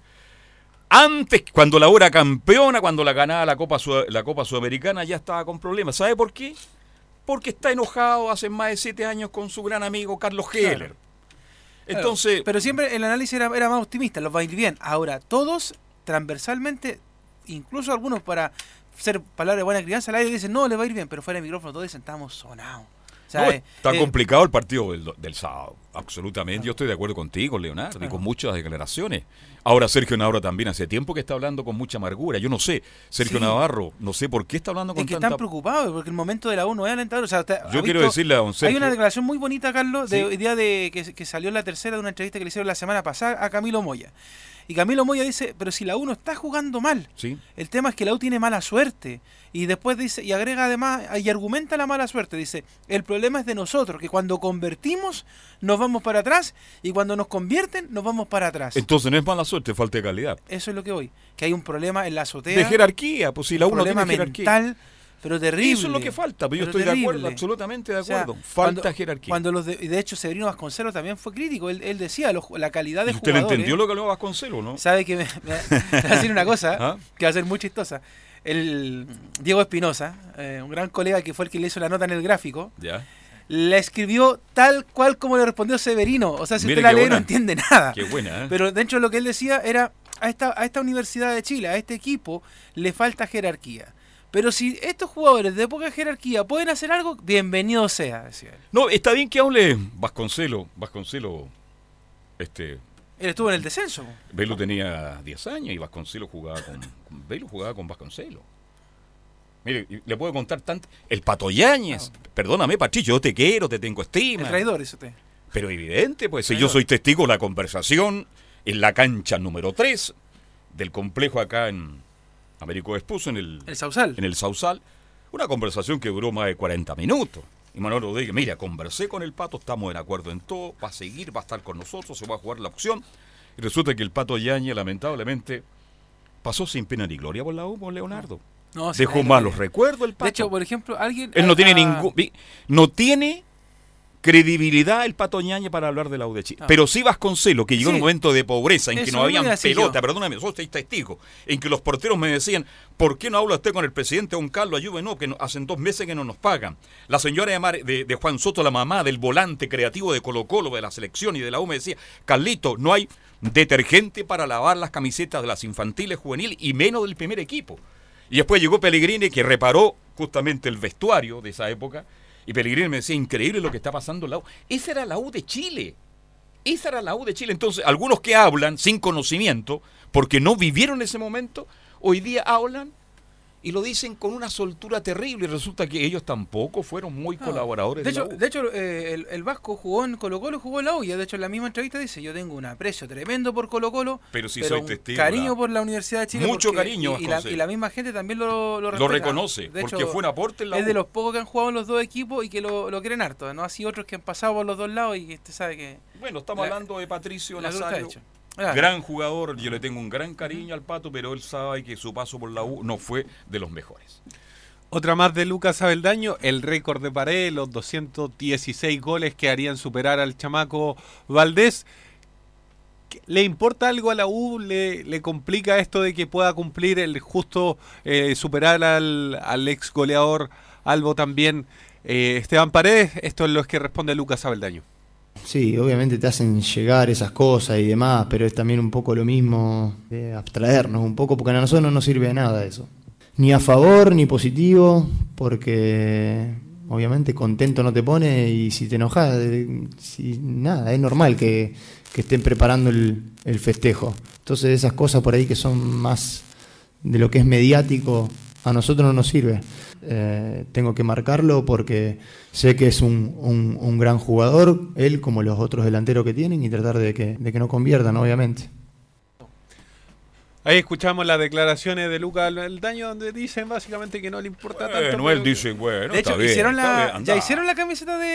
S2: Antes, cuando la U era campeona, cuando la ganaba la Copa, la Copa Sudamericana, ya estaba con problemas. ¿Sabe por qué? Porque está enojado hace más de siete años con su gran amigo Carlos Heller.
S3: Claro.
S2: Entonces,
S3: Pero siempre el análisis era, era más optimista, los va a ir bien. Ahora, todos transversalmente, incluso algunos para ser palabra de buena crianza, al aire dicen, no, le va a ir bien, pero fuera de micrófono todos dicen, estamos sonados. O sea,
S2: no,
S3: eh,
S2: está
S3: eh,
S2: complicado el partido del, del sábado. Absolutamente. Yo estoy de acuerdo contigo, Leonardo, y con muchas declaraciones. Ahora Sergio Navarro también hace tiempo que está hablando con mucha amargura. Yo no sé, Sergio
S3: Sí.
S2: Navarro, no sé por qué está hablando con
S3: Es que
S2: tanta...
S3: están preocupados porque el momento de la U no es alentador. O sea,
S2: Yo quiero
S3: visto-
S2: decirle a don
S3: Hay
S2: Sergio...
S3: una declaración muy bonita, Carlos, de
S2: Sí.
S3: hoy día de que, que salió en la tercera de una entrevista que le hicieron la semana pasada a Camilo Moya. Y Camilo Moya dice, pero si la U no está jugando mal,
S2: Sí.
S3: el tema es que la U tiene mala suerte. Y después dice, y agrega además, y argumenta la mala suerte, dice, el problema es de nosotros, que cuando convertimos nos vamos para atrás y cuando nos convierten nos vamos para atrás.
S2: Entonces no es mala suerte, falta de calidad.
S3: Eso es lo que hoy, que hay un problema en la azotea.
S2: De jerarquía, pues si la uno
S3: problema
S2: tiene jerarquía.
S3: mental, pero terrible.
S2: Eso es lo que falta, pero yo estoy de acuerdo, absolutamente de
S3: O sea,
S2: acuerdo. Falta
S3: cuando-
S2: jerarquía.
S3: Cuando los de, de hecho Severino Vasconcelos también fue crítico, él, él decía los- la calidad de
S2: ¿Y usted
S3: jugadores.
S2: entendió lo que habló Vasconcelos, no?
S3: Sabe que me, me- me va a decir una cosa
S2: ¿Ah?
S3: que va a ser muy chistosa. El Diego Espinosa, eh, un gran colega que fue el que le hizo la nota en el gráfico,
S2: Ya.
S3: la escribió tal cual como le respondió Severino. O sea, si usted la lee
S2: buena.
S3: no entiende nada.
S2: Qué buena, ¿eh?
S3: Pero dentro de lo que él decía era, a esta, a esta Universidad de Chile, a este equipo, le falta jerarquía. Pero si estos jugadores de poca jerarquía pueden hacer algo, bienvenido sea, decía él.
S2: No, está bien que hable Vasconcelo. Vasconcelo, este,
S3: Él estuvo en el descenso.
S2: Velo tenía 10 años y Vasconcelo jugaba con, con Velo jugaba con Vasconcelo. Mire, le puedo contar tanto. El Pato Yáñez. Perdóname, Patricio, yo te quiero, te tengo
S3: El
S2: estima.
S3: traidor, dice usted.
S2: Pero evidente, pues si yo soy testigo de la conversación en la cancha número 3 del complejo acá en Américo Vespucio, en el,
S3: El Sausal.
S2: en el Sausal, una conversación que duró más de 40 minutos. Y Manuel Rodríguez, mira, conversé con el Pato, estamos de acuerdo en todo, va a seguir, va a estar con nosotros, se va a jugar la opción. Y resulta que el Pato Yañez, lamentablemente, pasó sin pena ni gloria por la U, por Leonardo.
S3: No,
S2: Dejó malos recuerdos el Pato.
S3: De hecho, por ejemplo, alguien.
S2: Él no tiene ningún. No tiene credibilidad el Pato Ñañez para hablar de la U de Chile.
S3: Ah.
S2: Pero sí Vasconcelo, que llegó en
S3: Sí.
S2: un momento de pobreza en que no
S3: mismo
S2: habían
S3: iba a decir
S2: pelota,
S3: yo.
S2: perdóname, sos testigo, en que los porteros me decían, ¿por qué no habla usted con el presidente Don Carlos Ayuve? No, que hacen dos meses que no nos pagan. La señora de, Mar- de- de Juan Soto, la mamá del volante creativo de Colo Colo, de la selección y de la U, me decía, Carlito, no hay detergente para lavar las camisetas de las infantiles juveniles y menos del primer equipo. Y después llegó Pellegrini que reparó justamente el vestuario de esa época. Y Pellegrini me decía, increíble lo que está pasando en la U. Esa era la U de Chile. Esa era la U de Chile. Entonces, algunos que hablan sin conocimiento, porque no vivieron ese momento, hoy día hablan y lo dicen con una soltura terrible. Y resulta que ellos tampoco fueron muy
S3: Ah,
S2: colaboradores
S3: De
S2: de,
S3: hecho,
S2: la U.
S3: de hecho eh, el, el Vasco jugó en Colo Colo, jugó en la U. Y de hecho, en la misma entrevista dice: Yo tengo un aprecio tremendo por Colo Colo.
S2: Pero sí soy
S3: un
S2: testigo,
S3: Cariño
S2: la-
S3: por la Universidad de Chile.
S2: Mucho
S3: porque-
S2: cariño,
S3: Y, y la, y la misma gente también lo, lo,
S2: Lo reconoce,
S3: De
S2: porque
S3: hecho,
S2: fue un aporte en la
S3: Es
S2: U.
S3: de los pocos que han jugado en los dos equipos y que lo, lo quieren harto. No así otros que han pasado por los dos lados y que usted sabe que.
S2: Bueno, estamos
S3: La-
S2: hablando de Patricio
S3: la Claro.
S2: Gran jugador, yo le tengo un gran cariño al Pato, pero él sabe que su paso por la U no fue de los mejores.
S5: Otra más de Lucas Abeldaño, el récord de pared, los 216 goles que harían superar al chamaco Valdés. ¿Qué- ¿Le importa algo a la U? ¿Le, le complica esto de que pueda cumplir el justo eh, superar al, al ex goleador Albo también eh, Esteban Paredes? Esto es lo que responde Lucas Abeldaño.
S12: Sí, obviamente te hacen llegar esas cosas y demás, pero es también un poco lo mismo de abstraernos un poco, porque a nosotros no nos sirve de nada eso. Ni a favor ni positivo, porque obviamente contento no te pone y si te enojas, eh, si, nada, es normal que, que estén preparando el, el festejo. Entonces esas cosas por ahí que son más de lo que es mediático, a nosotros no nos sirve. Eh, tengo que marcarlo porque sé que es un, un- un gran jugador, él como los otros delanteros que tienen, y tratar de que, de que no conviertan, obviamente.
S5: Ahí escuchamos las declaraciones de Lucas Abeldaño donde dicen básicamente que no le importa tanto.
S2: Bueno, él
S5: pero-
S2: dice, bueno,
S3: de hecho,
S2: está bien,
S3: hicieron
S2: está
S3: la,
S2: bien, anda.
S3: ya hicieron la camiseta de,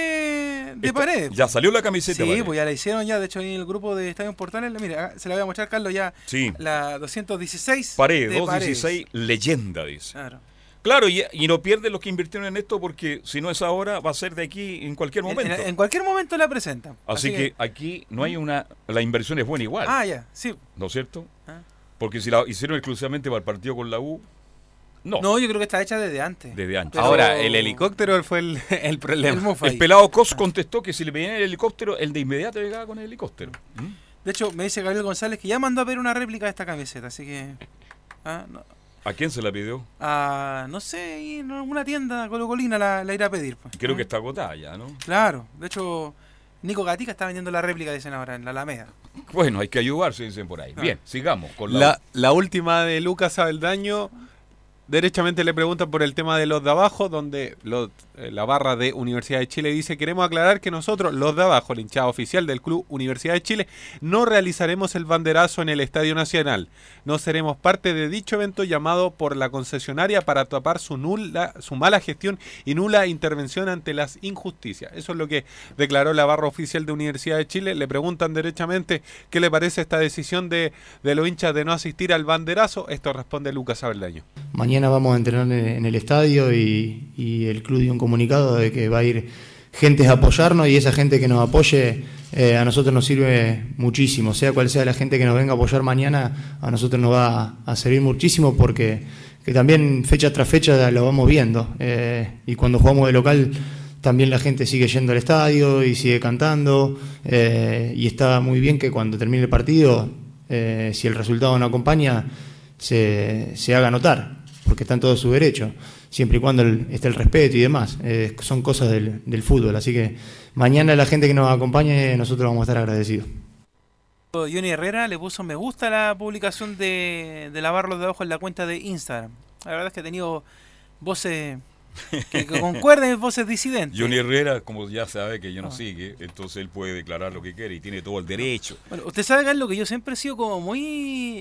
S3: de
S2: Está-
S3: Paredes.
S2: Ya salió la camiseta.
S3: Sí,
S2: Paredes.
S3: pues ya la hicieron ya. De hecho, en el grupo de Estadio Portales, mira, se la voy a mostrar, Carlos, ya.
S2: Sí.
S3: La 216.
S2: Paredes,
S3: de
S2: 216, leyenda, dice.
S3: Claro.
S2: Claro, y, y no pierden los que invirtieron en esto porque si no es ahora, va a ser de aquí en cualquier
S3: En,
S2: momento.
S3: en- en cualquier momento la presentan.
S2: Así, que, aquí no hay una... La inversión es buena igual,
S3: Ah, ya, sí.
S2: ¿no es cierto?
S3: Ah.
S2: Porque si la hicieron exclusivamente para el partido con la U, no.
S3: No, yo creo que está hecha desde antes.
S2: Desde antes.
S3: Pero-
S5: Ahora, el helicóptero fue el, el problema.
S3: El
S2: El pelado Cos contestó que si le pedían el helicóptero, él de inmediato llegaba con el helicóptero. ¿Mm?
S3: De hecho, me dice Gabriel González que ya mandó a ver una réplica de esta camiseta, así que. ah, no,
S2: ¿A quién se la pidió?
S3: ah, no sé, en alguna tienda colocolina la, la irá a pedir. Pues.
S2: Creo que está agotada ya, ¿no?
S3: Claro, de hecho, Nico Gatica está vendiendo la réplica, dicen ahora, en la Alameda.
S2: Bueno, hay que ayudarse, dicen por ahí.
S3: Ah.
S2: Bien, sigamos con la,
S5: La, la última de Lucas Abeldaño, derechamente le preguntan por el tema de los de abajo, donde eh, la barra de Universidad de Chile dice, queremos aclarar que nosotros, los de abajo, el hinchado oficial del Club Universidad de Chile, no realizaremos el banderazo en el Estadio Nacional. No seremos parte de dicho evento llamado por la concesionaria para tapar su, nula, su mala gestión y nula intervención ante las injusticias. Eso es lo que declaró la barra oficial de Universidad de Chile. Le preguntan derechamente qué le parece esta decisión de, de los hinchas de no asistir al banderazo. Esto responde Lucas Abeldaño.
S12: Mañana vamos a entrenar en el estadio y, el club dio un comunicado de que va a ir gente a apoyarnos y esa gente que nos apoye eh, a nosotros nos sirve muchísimo, sea cual sea la gente que nos venga a apoyar mañana, a nosotros nos va a servir muchísimo porque que también fecha tras fecha lo vamos viendo. Eh, y cuando jugamos de local también la gente sigue yendo al estadio y sigue cantando eh, y está muy bien que cuando termine el partido, si el resultado no acompaña, se, se haga notar, porque está en todo su derecho, siempre y cuando esté el respeto y demás. Eh, son cosas del, del fútbol, así que mañana la gente que nos acompañe, nosotros vamos a estar agradecidos.
S3: Johnny Herrera le puso me gusta la publicación de, de lavarlos de abajo en la cuenta de Instagram. La verdad es que ha tenido voces que, que concuerden, voces disidentes.
S2: Johnny Herrera, como ya sabe que yo no sigue, entonces él puede declarar lo que quiere y tiene todo el derecho.
S3: Bueno, usted sabe, Carlos, que yo siempre he sido como muy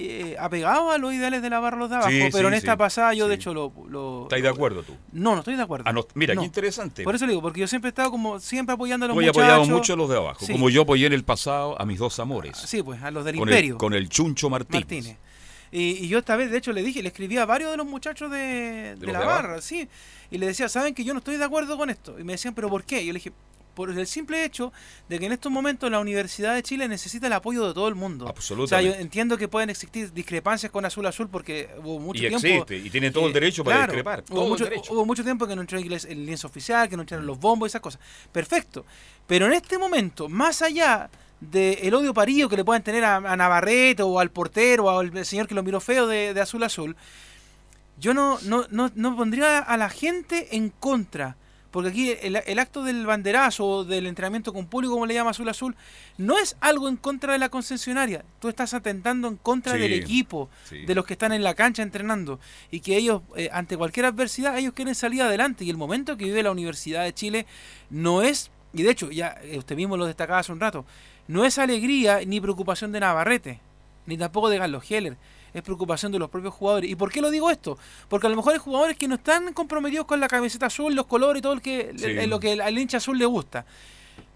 S3: eh, apegado a los ideales de lavarlos de abajo,
S2: Sí,
S3: pero
S2: sí,
S3: en esta
S2: sí,
S3: pasada yo de hecho lo... lo-
S2: ¿Estás de acuerdo tú?
S3: No, no estoy de acuerdo.
S2: Ah, no, mira,
S3: No.
S2: qué interesante.
S3: Por eso le digo, porque yo siempre he estado como siempre apoyando a los
S2: has
S3: muchachos.
S2: apoyado mucho a los de abajo, como yo apoyé en el pasado a mis dos amores.
S3: Sí, pues, a los del
S2: con
S3: Imperio.
S2: El, con el Chuncho Martínez.
S3: Martínez. Y, y yo esta vez, de hecho, le dije, le escribí a varios de los muchachos de, de
S2: los
S3: la
S2: de
S3: barra, sí. Y le decía, ¿saben que yo no estoy de acuerdo con esto? Y me decían, ¿pero por qué? Y yo le dije, por el simple hecho de que en estos momentos la Universidad de Chile necesita el apoyo de todo el mundo. O sea,
S2: Absolutamente.
S3: yo entiendo que pueden existir discrepancias con Azul Azul porque hubo mucho
S2: Y
S3: tiempo...
S2: existe, y tiene todo el derecho para
S3: claro,
S2: discrepar,
S3: Hubo
S2: todo el
S3: mucho,
S2: derecho.
S3: hubo mucho tiempo que no entró el el lienzo oficial, que no entraron los bombos y esas cosas. Perfecto. Pero en este momento, más allá del odio parillo que le puedan tener a, a Navarrete o al portero o al señor que lo miró feo de, de Azul Azul, yo no, no, no, no pondría a la gente en contra. Porque aquí el, el acto del banderazo o del entrenamiento con público, como le llama Azul Azul, no es algo en contra de la concesionaria. Tú estás atentando en contra
S2: Sí,
S3: del equipo,
S2: sí.
S3: de los que están en la cancha entrenando. Y que ellos, eh, ante cualquier adversidad, ellos quieren salir adelante. Y el momento que vive la Universidad de Chile no es, y de hecho, ya eh, usted mismo lo destacaba hace un rato, no es alegría ni preocupación de Navarrete, ni tampoco de Carlos Heller. Es preocupación de los propios jugadores. ¿Y por qué lo digo esto? Porque a lo mejor hay jugadores que no están comprometidos con la camiseta azul, los colores y todo el que,
S2: Sí.
S3: el- lo que al hincha azul le gusta.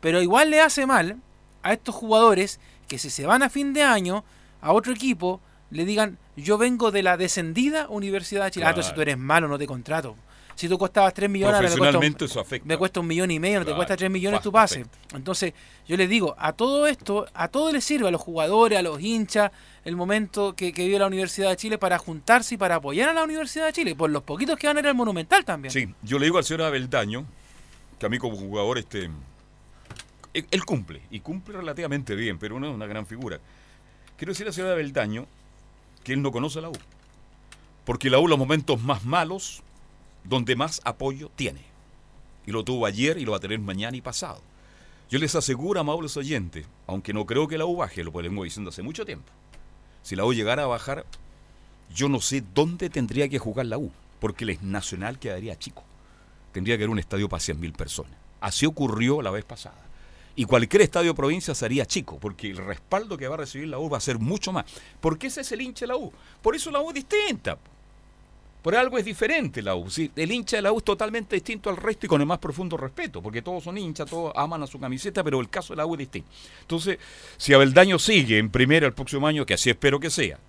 S3: Pero igual le hace mal a estos jugadores que si se van a fin de año a otro equipo, le digan, yo vengo de la descendida Universidad de Chile. Ah, entonces tú eres malo, no te contrato. Si tú costabas 3 millones, ahora me
S2: Profesionalmente eso afecta.
S3: me cuesta un millón y medio, no te cuesta 3 millones tu pase. Entonces, yo les digo, a todo esto, a todo les sirve, a los jugadores, a los hinchas, el momento que, que vive la Universidad de Chile para juntarse y para apoyar a la Universidad de Chile, por los poquitos que van a ir al Monumental también.
S2: Sí, yo le digo al señor Abeldaño, que a mí como jugador, este, él, él cumple, y cumple relativamente bien, pero no es una gran figura. Quiero decir al señor Abeldaño que él no conoce la U. Porque la U los momentos más malos, donde más apoyo tiene. Y lo tuvo ayer y lo va a tener mañana y pasado. Yo les aseguro, amables oyentes, aunque no creo que la U baje, lo vengo diciendo hace mucho tiempo. Si la U llegara a bajar, yo no sé dónde tendría que jugar la U, porque el Nacional quedaría chico. Tendría que haber un estadio para 100.000 personas. Así ocurrió la vez pasada. Y cualquier estadio de provincia sería chico, porque el respaldo que va a recibir la U va a ser mucho más. Porque ese es el hincha de la U. Por eso la U es distinta. Por algo es diferente la U. ¿sí? El hincha de la U es totalmente distinto al resto y con el más profundo respeto, porque todos son hinchas, todos aman a su camiseta, pero el caso de la U es distinto. Entonces, si Abeldaño sigue en primera el próximo año, que así espero que sea,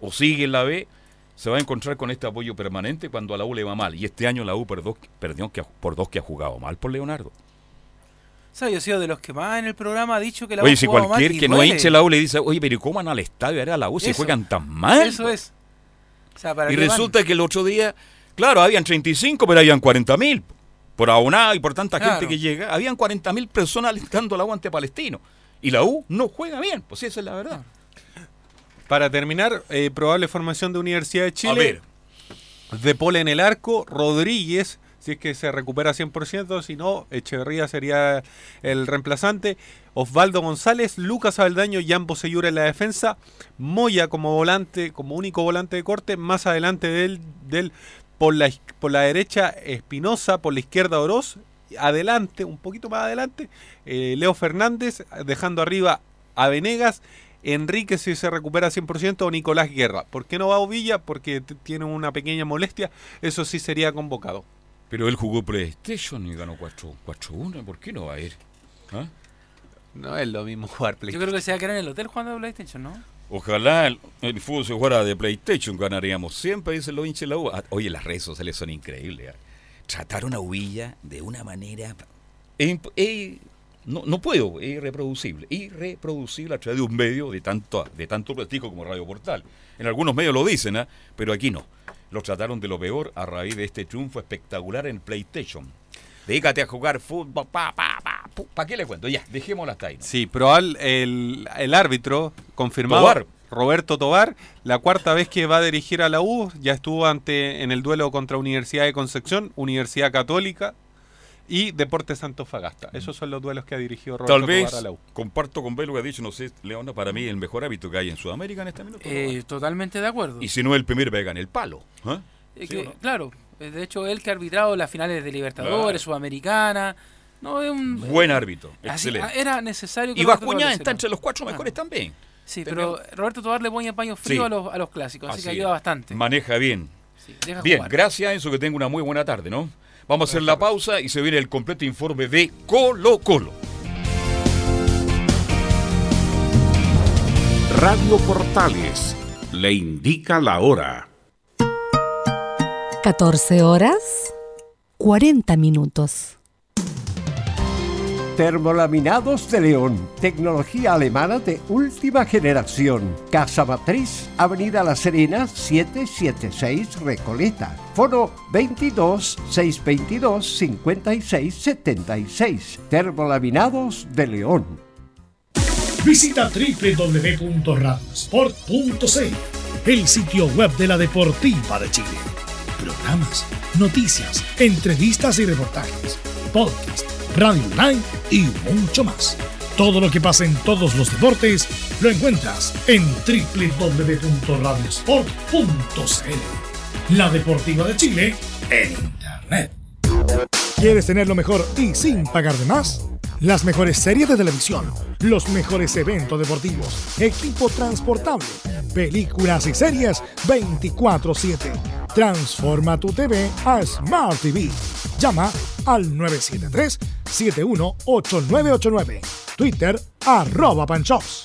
S2: o sigue en la B, se va a encontrar con este apoyo permanente cuando a la U le va mal. Y este año la U perdió que, por dos que ha jugado mal por Leonardo.
S3: O sea, yo he sido de los que más en el programa ha dicho que la
S2: Oye,
S3: U
S2: si
S3: jugaba mal
S2: cualquier que no hinche la U le dice, oye, pero ¿cómo van al estadio? Era la U, si juegan tan mal.
S3: Eso es. O sea, ¿para
S2: Y
S3: van?
S2: resulta que el otro día, claro, habían 35, pero habían 40 mil. Por abonado y por tanta gente que llega, habían 40 mil personas alentando la U ante Palestino. Y la U no juega bien, pues esa es la verdad.
S5: Para terminar, eh, probable formación de Universidad de Chile.
S2: A ver,
S5: De Paul en el arco, Rodríguez, si es que se recupera 100%, si no, Echeverría sería el reemplazante. Osvaldo González, Lucas Aldaño, Jan Bosellura en la defensa, Moya como volante, como único volante de corte, más adelante del, del por la, por la derecha Espinosa, por la izquierda Oroz, adelante, un poquito más adelante, eh, Leo Fernández, dejando arriba a Venegas, Enrique si se recupera 100% o Nicolás Guerra. ¿Por qué no va Ovilla? Porque tiene una pequeña molestia, eso sí sería convocado.
S2: pero él jugó PlayStation y ganó 4 4-1. ¿Por qué no va a ir? ¿Ah?
S5: No es lo mismo jugar
S3: Yo creo que se va a quedar en el hotel jugando a PlayStation, ¿no?
S2: Ojalá el, el fútbol se jugara de PlayStation, ganaríamos. Siempre dicen los hinchas de la U. Ah, Oye, las redes sociales son increíbles. ah. Trataron a Uvilla de una manera... no, no puedo, es irreproducible. Irreproducible a través de un medio de tanto, de tanto prestigio como Radio Portal. En algunos medios lo dicen, ¿ah? pero aquí no. Los trataron de lo peor a raíz de este triunfo espectacular en PlayStation. Dedícate a jugar fútbol, pa, pa, pa. ¿Para qué le cuento? Ya, dejémosla hasta ahí. ¿no?
S5: Sí, pero al- el, el árbitro confirmado,
S2: Tobar.
S5: Roberto Tobar, la cuarta vez que va a dirigir a la U, ya estuvo ante en el duelo contra Universidad de Concepción, Universidad Católica y Deportes Antofagasta. Esos son los duelos que ha dirigido Roberto
S2: Tal vez,
S5: Tobar a la U.
S2: comparto con Belo que ha dicho, no sé, Leona, para mí el mejor hábito que hay en Sudamérica en este minuto.
S3: Eh, totalmente de acuerdo.
S2: y si no, el primer pega en el palo.
S3: Eh,
S2: ¿Sí
S3: que-
S2: o no?
S3: Claro, de hecho, él que ha arbitrado las finales de Libertadores,
S2: Claro.
S3: Sudamericana. No, es un.
S2: Buen árbitro,
S3: así-
S2: excelente.
S3: era necesario que
S2: Y
S3: lo
S2: está entre los cuatro
S3: Ah.
S2: mejores también.
S3: Sí, pero Roberto Tobar le pone paño frío
S2: Sí.
S3: a, los, a los clásicos, así,
S2: Así
S3: que
S2: es.
S3: ayuda bastante.
S2: Maneja bien.
S3: Sí, deja
S2: Bien,
S3: jugar.
S2: gracias Enzo, que tenga una muy buena tarde, ¿no? Vamos a hacer la pausa y se viene el completo informe de Colo Colo.
S10: Radio Portales le indica la hora.
S9: 14 horas 40 minutos.
S13: Termolaminados de León, tecnología alemana de última generación. Casa Matriz, Avenida La Serena, 776 Recoleta. Foro 22 622 56 76. Termolaminados de León.
S1: Visita www.radiosport.cl, el sitio web de la Deportiva de Chile. Programas, noticias, entrevistas y reportajes, podcast, radio online y mucho más. Todo lo que pasa en todos los deportes lo encuentras en www.radiosport.cl. La Deportiva de Chile en Internet. ¿Quieres tener lo mejor y sin pagar de más? Las mejores series de televisión, los mejores eventos deportivos, equipo transportable, películas y series 24/7. Transforma tu TV a Smart TV. Llama al 973-718989. Twitter arroba panchops.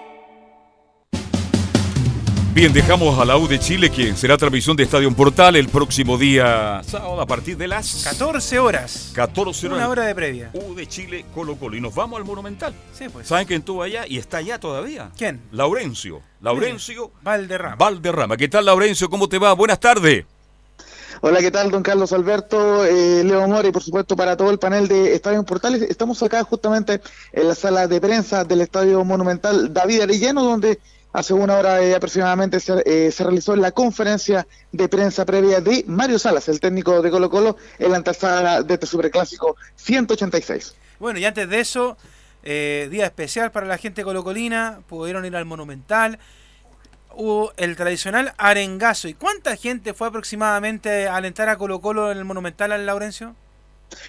S2: Bien, dejamos a la U de Chile, que será transmisión de Estadio Portal el próximo día sábado a partir de las
S3: 14 horas.
S2: 14 horas.
S3: Una hora de previa.
S2: U de Chile, Colo Colo. Y nos vamos al Monumental.
S3: Sí, pues.
S2: ¿Saben quién estuvo allá? Y está allá todavía.
S3: ¿Quién?
S2: Laurencio. Laurencio
S3: Valderrama.
S2: Valderrama. ¿Qué tal, Laurencio? ¿Cómo te va? Buenas tardes.
S14: Hola, ¿qué tal, don Carlos Alberto, eh, Leo Mora y por supuesto para todo el panel de Estadio Portales? Estamos acá justamente en la sala de prensa del Estadio Monumental David Arellano, donde hace una hora eh, aproximadamente se, eh, se realizó la conferencia de prensa previa de Mario Salas, el técnico de Colo Colo, en la antesala de este Superclásico 186.
S3: Bueno, y antes de eso, eh, día especial para la gente colocolina, pudieron ir al Monumental, hubo el tradicional arengazo. ¿Y cuánta gente fue aproximadamente a alentar a Colo Colo en el Monumental, al Laurencio?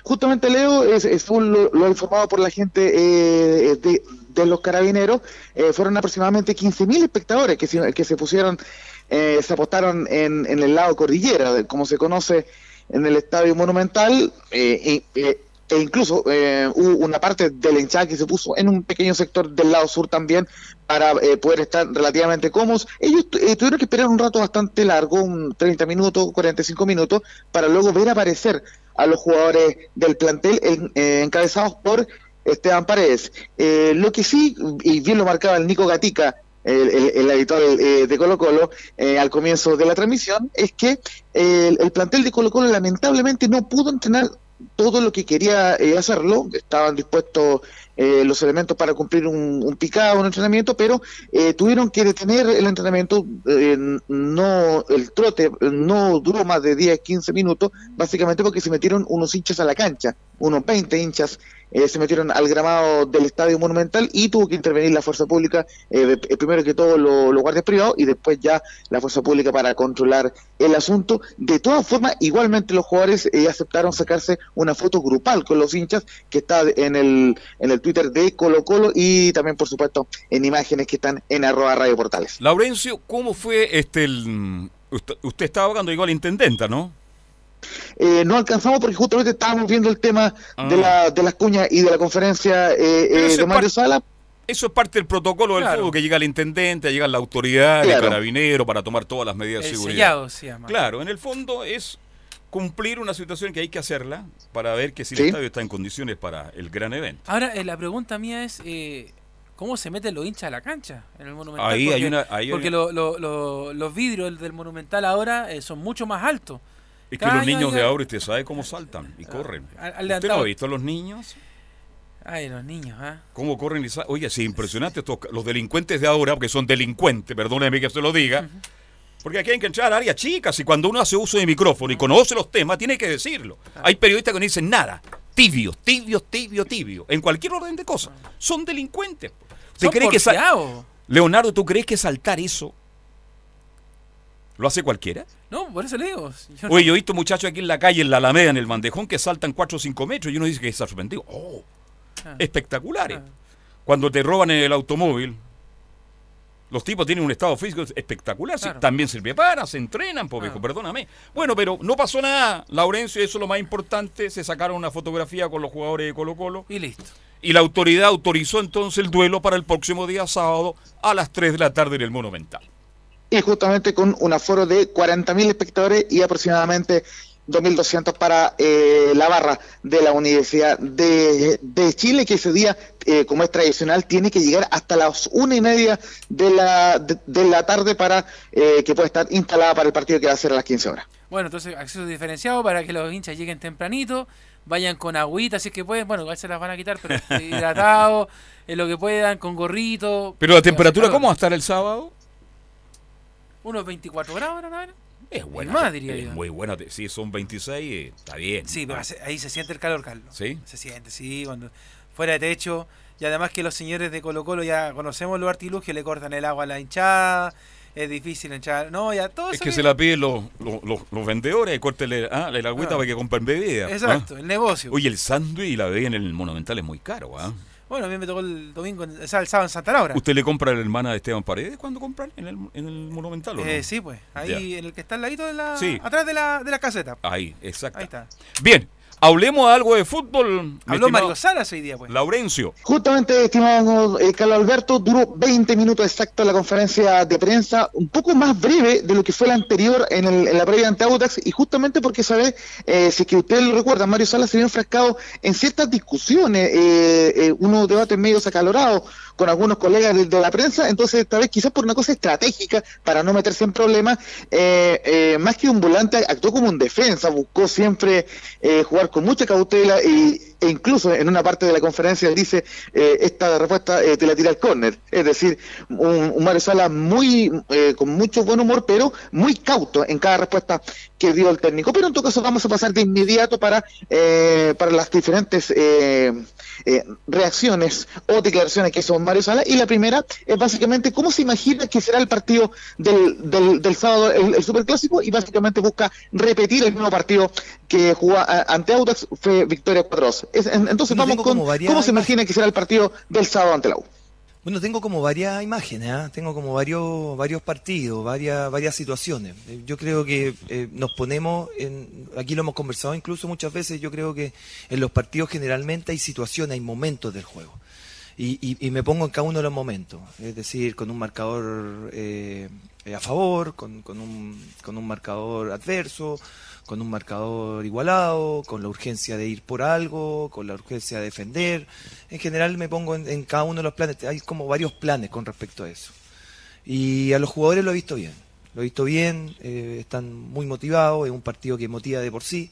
S14: Justamente Leo, es, es un- lo, lo informado por la gente eh, de, de los carabineros, eh, fueron aproximadamente 15.000 espectadores que se, pusieron, eh, se apostaron en, en el lado cordillera, como se conoce en el Estadio Monumental, eh, eh, e incluso hubo una parte de la hinchada que se puso en un pequeño sector del lado sur también para poder estar relativamente cómodos. Ellos tu- tuvieron que esperar un rato bastante largo, un 30 minutos, 45 minutos, para luego ver aparecer a los jugadores del plantel en- encabezados por Esteban Paredes. Eh, lo que sí, y bien lo marcaba el Nico Gatica, el, editor eh, de Colo Colo, eh, al comienzo de la transmisión, es que el, el plantel de Colo Colo lamentablemente no pudo entrenar todo lo que quería hacerlo, estaban dispuestos los elementos para cumplir un, un picado, un entrenamiento, pero tuvieron que detener el entrenamiento, no el trote no duró más de 10, 15 minutos, básicamente porque se metieron unos hinchas a la cancha, unos 20 hinchas eh, se metieron al gramado del Estadio Monumental y tuvo que intervenir la fuerza pública, eh, eh, primero que todo lo- los guardias privados y después ya la fuerza pública para controlar el asunto. De todas formas, igualmente los jugadores eh, aceptaron sacarse una foto grupal con los hinchas que está en el, en el Twitter de Colo Colo y también, por supuesto, en imágenes que están en arroba Radio Portales.
S2: Laurencio, ¿cómo fue este el... Usted, usted estaba hablando igual intendenta, ¿no?
S14: Eh, no alcanzamos porque justamente estábamos viendo el tema
S2: Ah.
S14: de, la, de las cuñas y de la conferencia eh, eh,
S2: eso
S14: de
S2: es
S14: Mario Sala.
S2: Eso es parte del protocolo del fútbol, que llega el intendente, llega la autoridad,
S14: Claro.
S2: el carabinero para tomar todas las medidas de seguridad.
S3: sellado se llama.
S2: Claro, en el fondo es cumplir una situación que hay que hacerla para ver que si
S14: Sí.
S2: el estadio está en condiciones para el gran evento.
S3: Ahora, eh, la pregunta mía es, eh, ¿cómo se meten los hinchas a la cancha en el Monumental?
S2: Ahí hay
S3: porque
S2: una- ahí hay
S3: porque
S2: una-
S3: lo- lo- lo- los vidrios del Monumental ahora eh, son mucho más altos.
S2: Es que los niños de ahora, usted sabe cómo saltan y corren.
S3: al- al
S2: ¿Usted no ha visto a los niños?
S3: Ay, los niños, ¿ah?
S2: ¿Cómo corren y sa- Oye, sí, impresionante estos, los delincuentes de ahora, porque son delincuentes, perdóneme que se lo diga. Porque aquí hay que entrar a áreas chicas y cuando uno hace uso de micrófono y conoce los temas, tiene que decirlo. Hay periodistas que no dicen nada. Tibio, tibio, tibio, tibio. En cualquier orden de cosas. Son delincuentes. ¿Usted
S3: Son
S2: cree que. Leonardo, ¿tú crees que saltar eso ¿Lo hace cualquiera?
S3: No, por eso le digo. yo no-
S2: Oye, yo he visto muchachos aquí en la calle, en la Alameda, en el bandejón, que saltan 4 o 5 metros y uno dice que está suspendido. ¡Oh!
S3: Ah.
S2: Espectaculares. Cuando te roban en el automóvil, los tipos tienen un estado físico espectacular. sí, también se preparan, se entrenan, pues, viejo, perdóname. Bueno, pero no pasó nada, Laurencio, eso es lo más importante. Se sacaron una fotografía con los jugadores de Colo Colo.
S3: Y listo.
S2: Y la autoridad autorizó entonces el duelo para el próximo día sábado a las 3 de la tarde en el Monumental.
S14: Y justamente con un aforo de 40.000 espectadores y aproximadamente 2.200 para eh, la barra de la Universidad de, de Chile, que ese día, eh, como es tradicional, tiene que llegar hasta las una y media de la, de, de la tarde para eh, que pueda estar instalada para el partido que va a ser a las 15 horas.
S3: Bueno, entonces acceso diferenciado para que los hinchas lleguen tempranito, vayan con agüita, si es que pueden, bueno, igual se las van a quitar, pero hidratados, en lo que puedan, con gorrito.
S2: Pero la temperatura. ¿cómo va a estar el sábado?
S3: Unos 24 grados, ¿no?
S2: Es buena.
S3: más, diría
S2: es
S3: yo.
S2: muy buena. Si son 26, eh, está bien.
S3: Sí, pero hace- ahí se siente el calor, Carlos.
S2: ¿Sí?
S3: Se siente, sí, cuando fuera de techo. Y además que los señores de Colo Colo ya conocemos los artilugios, le cortan el agua a la hinchada, es difícil hinchar. No, ya todo
S2: Es que se la piden los, los, los- los vendedores, córtele ah, la agüita
S3: Ah.
S2: para que compren bebida. ¿ah?
S3: Exacto, el negocio.
S2: Oye, el sándwich y la bebida en el Monumental es muy caro. ¿ah?
S3: Bueno, a mí me tocó el domingo, o sea, el sábado en Santa Laura.
S2: ¿Usted le compra a la hermana de Esteban Paredes cuando compran en el, en el Monumental o no?
S3: Eh, sí, pues, ahí en el que está al ladito de la...
S2: Sí.
S3: Atrás de la, de la caseta.
S2: Ahí, exacto.
S3: Ahí está.
S2: Bien, hablemos algo de fútbol.
S3: Habló Mario Salas hoy día, pues.
S2: Laurencio.
S14: Justamente, estimado eh, Carlos Alberto, duró 20 minutos exactos la conferencia de prensa, un poco más breve de lo que fue la anterior en, el- en la previa ante Audax, y justamente porque, ¿sabe? Eh, si es que ustedes lo recuerdan, Mario Salas se vio enfrascado en ciertas discusiones, eh, eh, unos debates medios acalorados con algunos colegas de, la prensa, entonces esta vez quizás por una cosa estratégica, para no meterse en problemas, eh, eh, más que un volante actuó como un defensa, buscó siempre eh, jugar con mucha cautela y, e incluso en una parte de la conferencia él dice, eh, esta respuesta eh, te la tira al córner, es decir, un, Mario Sala muy, eh, con mucho buen humor, pero muy cauto en cada respuesta que dio el técnico. Pero en todo caso vamos a pasar de inmediato para, eh, para las diferentes reacciones o declaraciones que hizo Mario Sala. Y la primera es básicamente cómo se imagina que será el partido del, del, sábado, el, el Superclásico, y básicamente busca repetir el mismo partido que jugó ante Audax, fue victoria 4-2. Es- en- Entonces
S15: Bueno,
S14: vamos con cómo se imagina que será el partido del sábado ante la U.
S15: Bueno, tengo como varias imágenes, ¿ah? tengo como varios varios partidos, varias varias situaciones. Eh, Yo creo que eh, nos ponemos, en, aquí lo hemos conversado incluso muchas veces, yo creo que en los partidos generalmente hay situaciones, hay momentos del juego. Y, y- y me pongo en cada uno de los momentos, es decir, con un marcador eh, a favor, con, con un, con un marcador adverso, con un marcador igualado, con la urgencia de ir por algo, con la urgencia de defender. En general me pongo en, cada uno de los planes, hay como varios planes con respecto a eso. Y a los jugadores lo he visto bien, lo he visto bien, eh, están muy motivados, es un partido que motiva de por sí,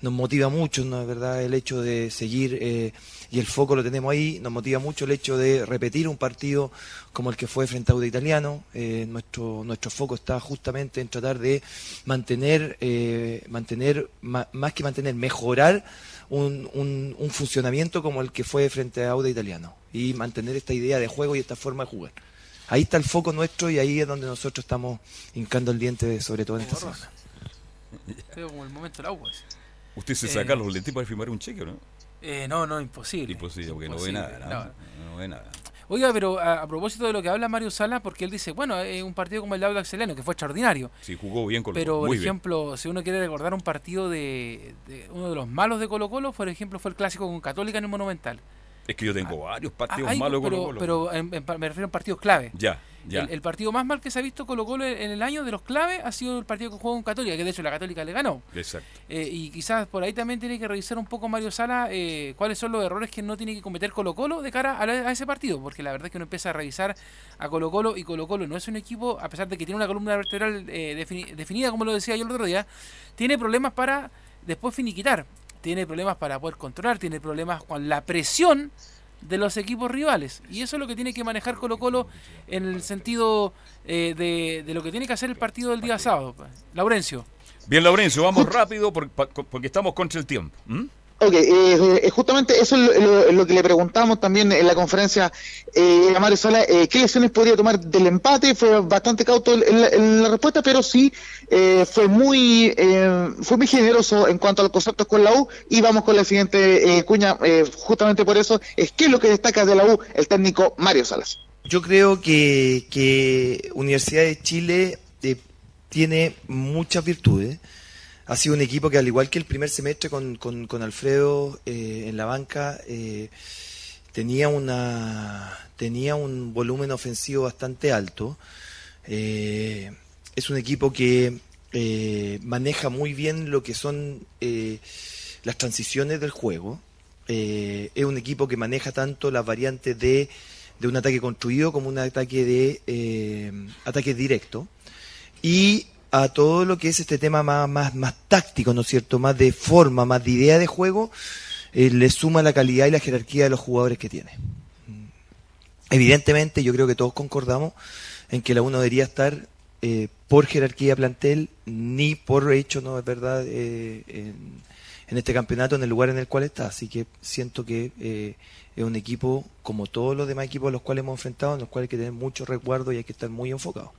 S15: nos motiva mucho, ¿no? es verdad, el hecho de seguir, eh, y el foco lo tenemos ahí, nos motiva mucho el hecho de repetir un partido como el que fue frente a Auda Italiano, eh, nuestro, nuestro foco está justamente en tratar de mantener, eh, mantener, ma- más que mantener, mejorar un, un, un funcionamiento como el que fue frente a Auda Italiano, y mantener esta idea de juego y esta forma de jugar. Ahí está el foco nuestro y ahí es donde nosotros estamos hincando el diente, sobre todo en esta semana.
S3: Como el momento del agua. ese.
S2: ¿Usted se
S3: Eh,
S2: saca los lentes para firmar un cheque o no?
S3: Eh, no, no, imposible.
S2: Imposible, porque no ve nada. ¿no? No ve nada.
S3: Oiga, pero a, a propósito de lo que habla Mario Sala, porque él dice, bueno, es un partido como el de Audax Italiano, que fue extraordinario.
S2: Sí, jugó bien con
S3: Pero, por
S2: bien.
S3: ejemplo, si uno quiere recordar un partido de, de uno de los malos de Colo Colo, por ejemplo, fue el clásico con Católica en el Monumental.
S2: Es que yo tengo varios partidos
S3: Ah, hay-
S2: malos con
S3: pero,
S2: Colo-Colo.
S3: pero en- me refiero a partidos clave.
S2: Ya, ya.
S3: El, el partido más mal que se ha visto Colo Colo en el año de los clave ha sido el partido que jugó con Católica, que de hecho la Católica le ganó.
S2: Exacto.
S3: Eh, y quizás por ahí también tiene que revisar un poco Mario Sala eh, cuáles son los errores que no tiene que cometer Colo Colo de cara a, la- a ese partido, porque la verdad es que uno empieza a revisar a Colo Colo y Colo Colo no es un equipo, a pesar de que tiene una columna vertebral eh, defini- definida, como lo decía yo el otro día, tiene problemas para después finiquitar, tiene problemas para poder controlar, tiene problemas con la presión de los equipos rivales. Y eso es lo que tiene que manejar Colo Colo en el sentido eh, de, de lo que tiene que hacer el partido del día sábado. Laurencio.
S2: Bien, Laurencio, vamos rápido por- pa- porque estamos contra el tiempo.
S14: Ok, eh, eh, justamente eso es lo, que le preguntamos también en la conferencia eh, a Mario Sala, eh, ¿qué lecciones podría tomar del empate? Fue bastante cauto en la, respuesta, pero sí eh, fue muy eh, fue muy generoso en cuanto a los conceptos con la U y vamos con la siguiente eh, cuña, justamente por eso, es qué es lo que destaca de la U el técnico Mario Salas.
S15: Yo creo que, que Universidad de Chile tiene muchas virtudes. Ha sido un equipo que, al igual que el primer semestre con, con- con Alfredo eh, en la banca, eh, tenía, una, tenía un volumen ofensivo bastante alto. Eh, es un equipo que maneja muy bien lo que son las transiciones del juego. Es un equipo que maneja tanto las variantes de, de un ataque construido como un ataque de ataque directo. Y a todo lo que es este tema más, más, más táctico, ¿no es cierto? Más de forma, más de idea de juego, eh, le suma la calidad y la jerarquía de los jugadores que tiene. Evidentemente, yo creo que todos concordamos en que la uno debería estar eh, por jerarquía plantel, ni por hecho, no es verdad, eh, en, este campeonato, en el lugar en el cual está. Así que siento que eh, es un equipo, como todos los demás equipos a los cuales hemos enfrentado, en los cuales hay que tener mucho resguardo y hay que estar muy enfocados.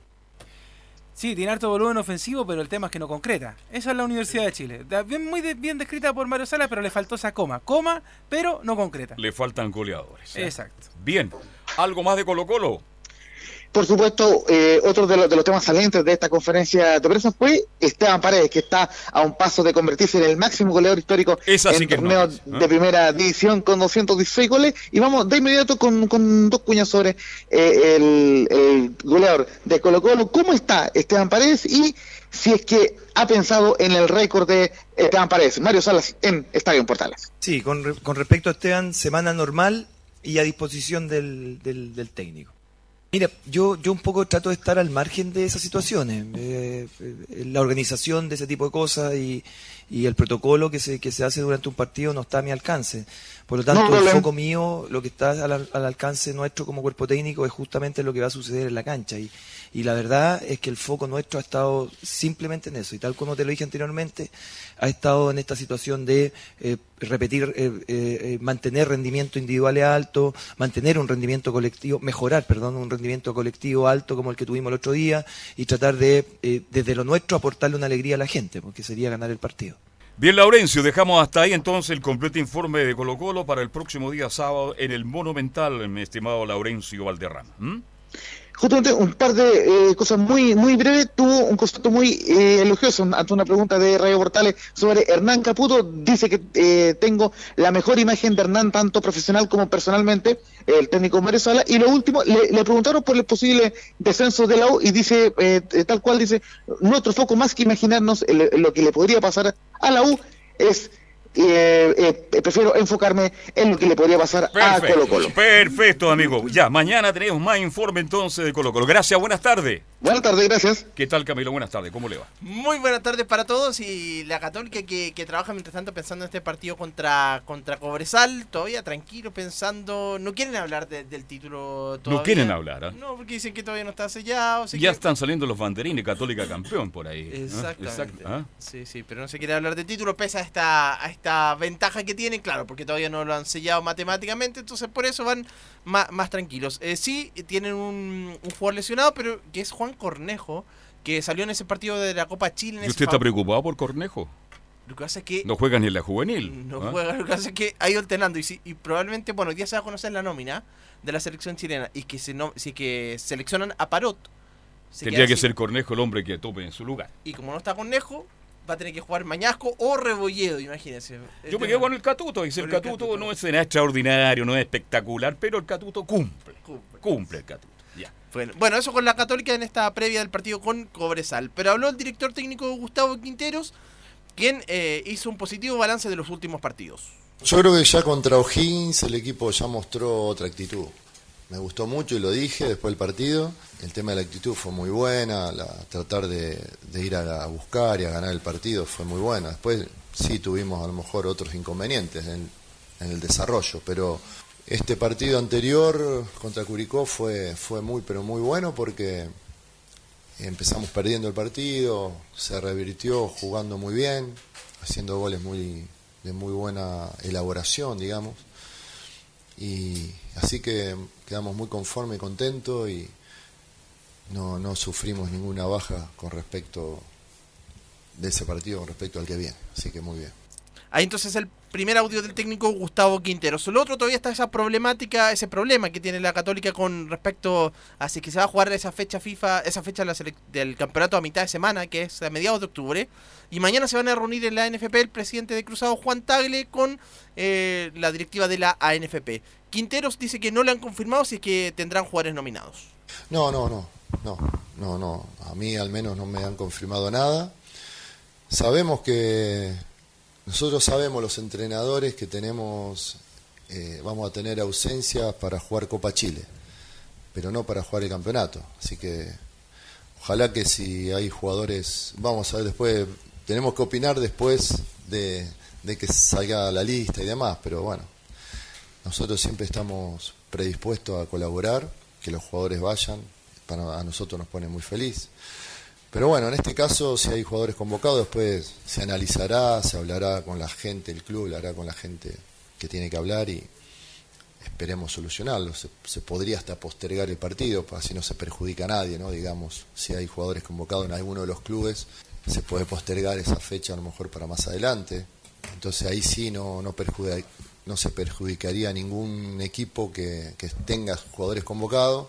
S3: Sí, tiene harto volumen ofensivo, pero el tema es que no concreta. Esa es la Universidad de Chile. Bien, muy de- bien descrita por Mario Sala, pero le faltó esa coma. Coma, pero no concreta.
S2: Le faltan goleadores. ¿eh?
S3: Exacto.
S2: Bien. ¿Algo más de Colo Colo?
S14: Por supuesto, eh, otro de, los- de los temas salientes de esta conferencia de prensa fue Esteban Paredes, que está a un paso de convertirse en el máximo goleador histórico
S2: Esa sí
S14: en
S2: es noticia, ¿eh?
S14: de primera división con 216 goles. Y vamos de inmediato con, con dos cuñas sobre eh, el, el goleador de Colo Colo. ¿Cómo está Esteban Paredes? Y si es que ha pensado en el récord de Esteban Paredes. Mario Salas en Estadio en Portales.
S15: Sí, con, re- con respecto a Esteban, semana normal y a disposición del, del, del técnico. Mira, yo, yo un poco trato de estar al margen de esas situaciones. Eh, la organización de ese tipo de cosas y, y el protocolo que se, que se hace durante un partido no está a mi alcance. Por lo tanto,
S14: No,
S15: el
S14: no,
S15: foco mío, lo que está al- al alcance nuestro como cuerpo técnico es justamente lo que va a suceder en la cancha. Y, y la verdad es que el foco nuestro ha estado simplemente en eso. Y tal como te lo dije anteriormente, ha estado en esta situación de eh, repetir, eh, eh, mantener rendimiento individuales alto, mantener un rendimiento colectivo, mejorar, perdón, un rendimiento colectivo alto como el que tuvimos el otro día y tratar de, desde lo nuestro, aportarle una alegría a la gente, porque sería ganar el partido.
S2: Bien, Laurencio, dejamos hasta ahí entonces el completo informe de Colo Colo para el próximo día sábado en el Monumental, mi estimado Laurencio Valderrama.
S14: Justamente un par de eh, cosas muy muy breves. Tuvo un concepto muy eh, elogioso ante una pregunta de Radio Portales sobre Hernán Caputo. Dice que eh, tengo la mejor imagen de Hernán, tanto profesional como personalmente, el técnico Mario Sala. Y lo último, le, preguntaron por el posible descenso de la U y dice, eh, eh, tal cual dice, nuestro foco más que imaginarnos lo que le podría pasar a la U es... eh, eh, prefiero enfocarme en lo que le podría pasar a Colo
S2: Perfecto,
S14: Colo.
S2: perfecto, amigo. Ya, mañana tenemos más informe entonces de Colo Colo. Gracias, buenas tardes.
S14: Buenas tardes, gracias.
S2: ¿Qué tal, Camilo? Buenas tardes, ¿cómo le va?
S16: Muy buenas tardes para todos y la Católica que, que trabaja mientras tanto pensando en este partido contra, contra Cobresal, todavía tranquilo pensando, no quieren hablar de- del título todavía.
S2: No quieren hablar, ¿ah?
S16: No, porque dicen que todavía no está sellado.
S2: Ya
S16: que-
S2: están saliendo los banderines, Católica campeón por ahí. ¿ah?
S16: Exactamente.
S2: Exacto, ¿ah?
S16: Sí, sí, pero no se quiere hablar de título pese a esta, a esta ventaja que tienen, claro, porque todavía no lo han sellado matemáticamente, entonces por eso van ma- más, tranquilos. Eh, sí, tienen un, un jugador lesionado, pero que es Juan Cornejo, que salió en ese partido de la Copa Chile. En
S2: ¿Y usted está preocupado por Cornejo?
S16: Lo que pasa es que
S2: No juega ni en la juvenil.
S16: no
S2: ¿ah?
S16: juega, lo que pasa es que ha ido alternando y, si- y probablemente, bueno, hoy día se va a conocer la nómina de la selección chilena y que se no, si que seleccionan a Parot. se
S2: Tendría que ser Cornejo el hombre que tope en su lugar.
S16: Y como no está Cornejo, va a tener que jugar Mañasco o Rebolledo, imagínense.
S2: Yo me quedo con el Catuto, y si el
S16: el
S2: Catuto no es nada extraordinario, no es espectacular, pero el Catuto cumple. Cumple el Catuto. Ya.
S16: Bueno, bueno, eso con la Católica en esta previa del partido con Cobresal. Pero habló el director técnico Gustavo Quinteros, quien eh, hizo un positivo balance de los últimos partidos.
S17: Yo creo que ya contra O'Higgins el equipo ya mostró otra actitud. Me gustó mucho y lo dije después del partido. El tema de la actitud fue muy buena, la, tratar de, ir a, buscar y a ganar el partido fue muy buena. Después sí tuvimos a lo mejor otros inconvenientes en, en el desarrollo, pero este partido anterior contra Curicó fue, fue muy pero muy bueno porque empezamos perdiendo el partido, se revirtió jugando muy bien, haciendo goles muy, de muy buena elaboración, digamos. Y así que quedamos muy conformes y contentos y no, no sufrimos ninguna baja con respecto de ese partido, con respecto al que viene. Así que muy bien.
S16: Ahí entonces el primer audio del técnico Gustavo Quinteros. El otro todavía está esa problemática, ese problema que tiene la Católica con respecto a si que se va a jugar esa fecha FIFA, esa fecha del campeonato a mitad de semana, que es a mediados de octubre. Y mañana se van a reunir en la NFP el presidente de Cruzado, Juan Tagle, con eh, la directiva de la ANFP. Quinteros dice que no le han confirmado si es que tendrán jugadores nominados.
S17: No, no, no, no, no, no. A mí al menos no me han confirmado nada. Sabemos que nosotros sabemos los entrenadores que tenemos, eh, vamos a tener ausencias para jugar Copa Chile, pero no para jugar el campeonato. Así que ojalá que si hay jugadores, vamos a ver después, tenemos que opinar después de, de que salga la lista y demás, pero bueno, nosotros siempre estamos predispuestos a colaborar, que los jugadores vayan, para, a nosotros nos pone muy feliz. Pero bueno, en este caso, si hay jugadores convocados, después se analizará, se hablará con la gente, el club hablará con la gente que tiene que hablar y esperemos solucionarlo. Se, podría hasta postergar el partido, para así no se perjudica a nadie, ¿no? Digamos, si hay jugadores convocados en alguno de los clubes, se puede postergar esa fecha a lo mejor para más adelante. Entonces ahí sí no, no, perjudica- no se perjudicaría a ningún equipo que, que tenga jugadores convocados.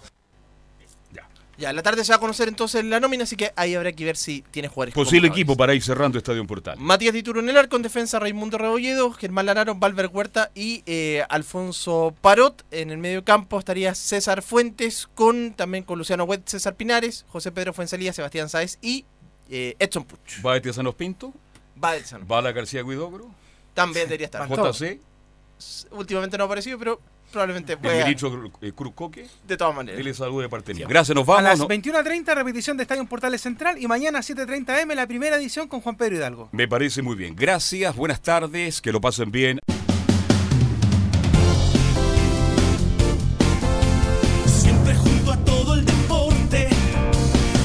S16: Ya, la tarde se va a conocer entonces la nómina, así que ahí habrá que ver si tiene jugadores
S2: Posible equipo para ir cerrando Estadio Portal.
S16: Matías Dituro en el arco, en defensa Raimundo Rebolledo, Germán Lanaro, Valver Huerta y eh, Alfonso Parot. En el medio campo estaría César Fuentes, con también con Luciano Huet, César Pinares, José Pedro Fuensalía, Sebastián Sáez y eh, Edson Puch.
S2: Va Etienne Sanos Pinto.
S16: Va Edson.
S2: Va la García Guidobro.
S16: También debería estar.
S2: JC.
S16: Últimamente no ha aparecido, pero probablemente
S2: El
S16: pueda.
S2: ministro eh, Cruz Coque.
S16: De todas maneras.
S2: Él le saluda de parte mía. Gracias, nos vamos.
S3: a las
S2: ¿no?
S3: 21.30 repetición de Estadio Portales Central y mañana a 7.30 M la primera edición con Juan Pedro Hidalgo.
S2: Me parece muy bien. Gracias, buenas tardes, que lo pasen bien.
S18: Siempre junto a todo el deporte.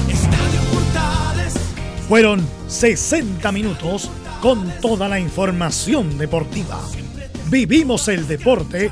S18: Estadio Portales.
S1: Fueron 60 minutos con toda la información deportiva. Vivimos el deporte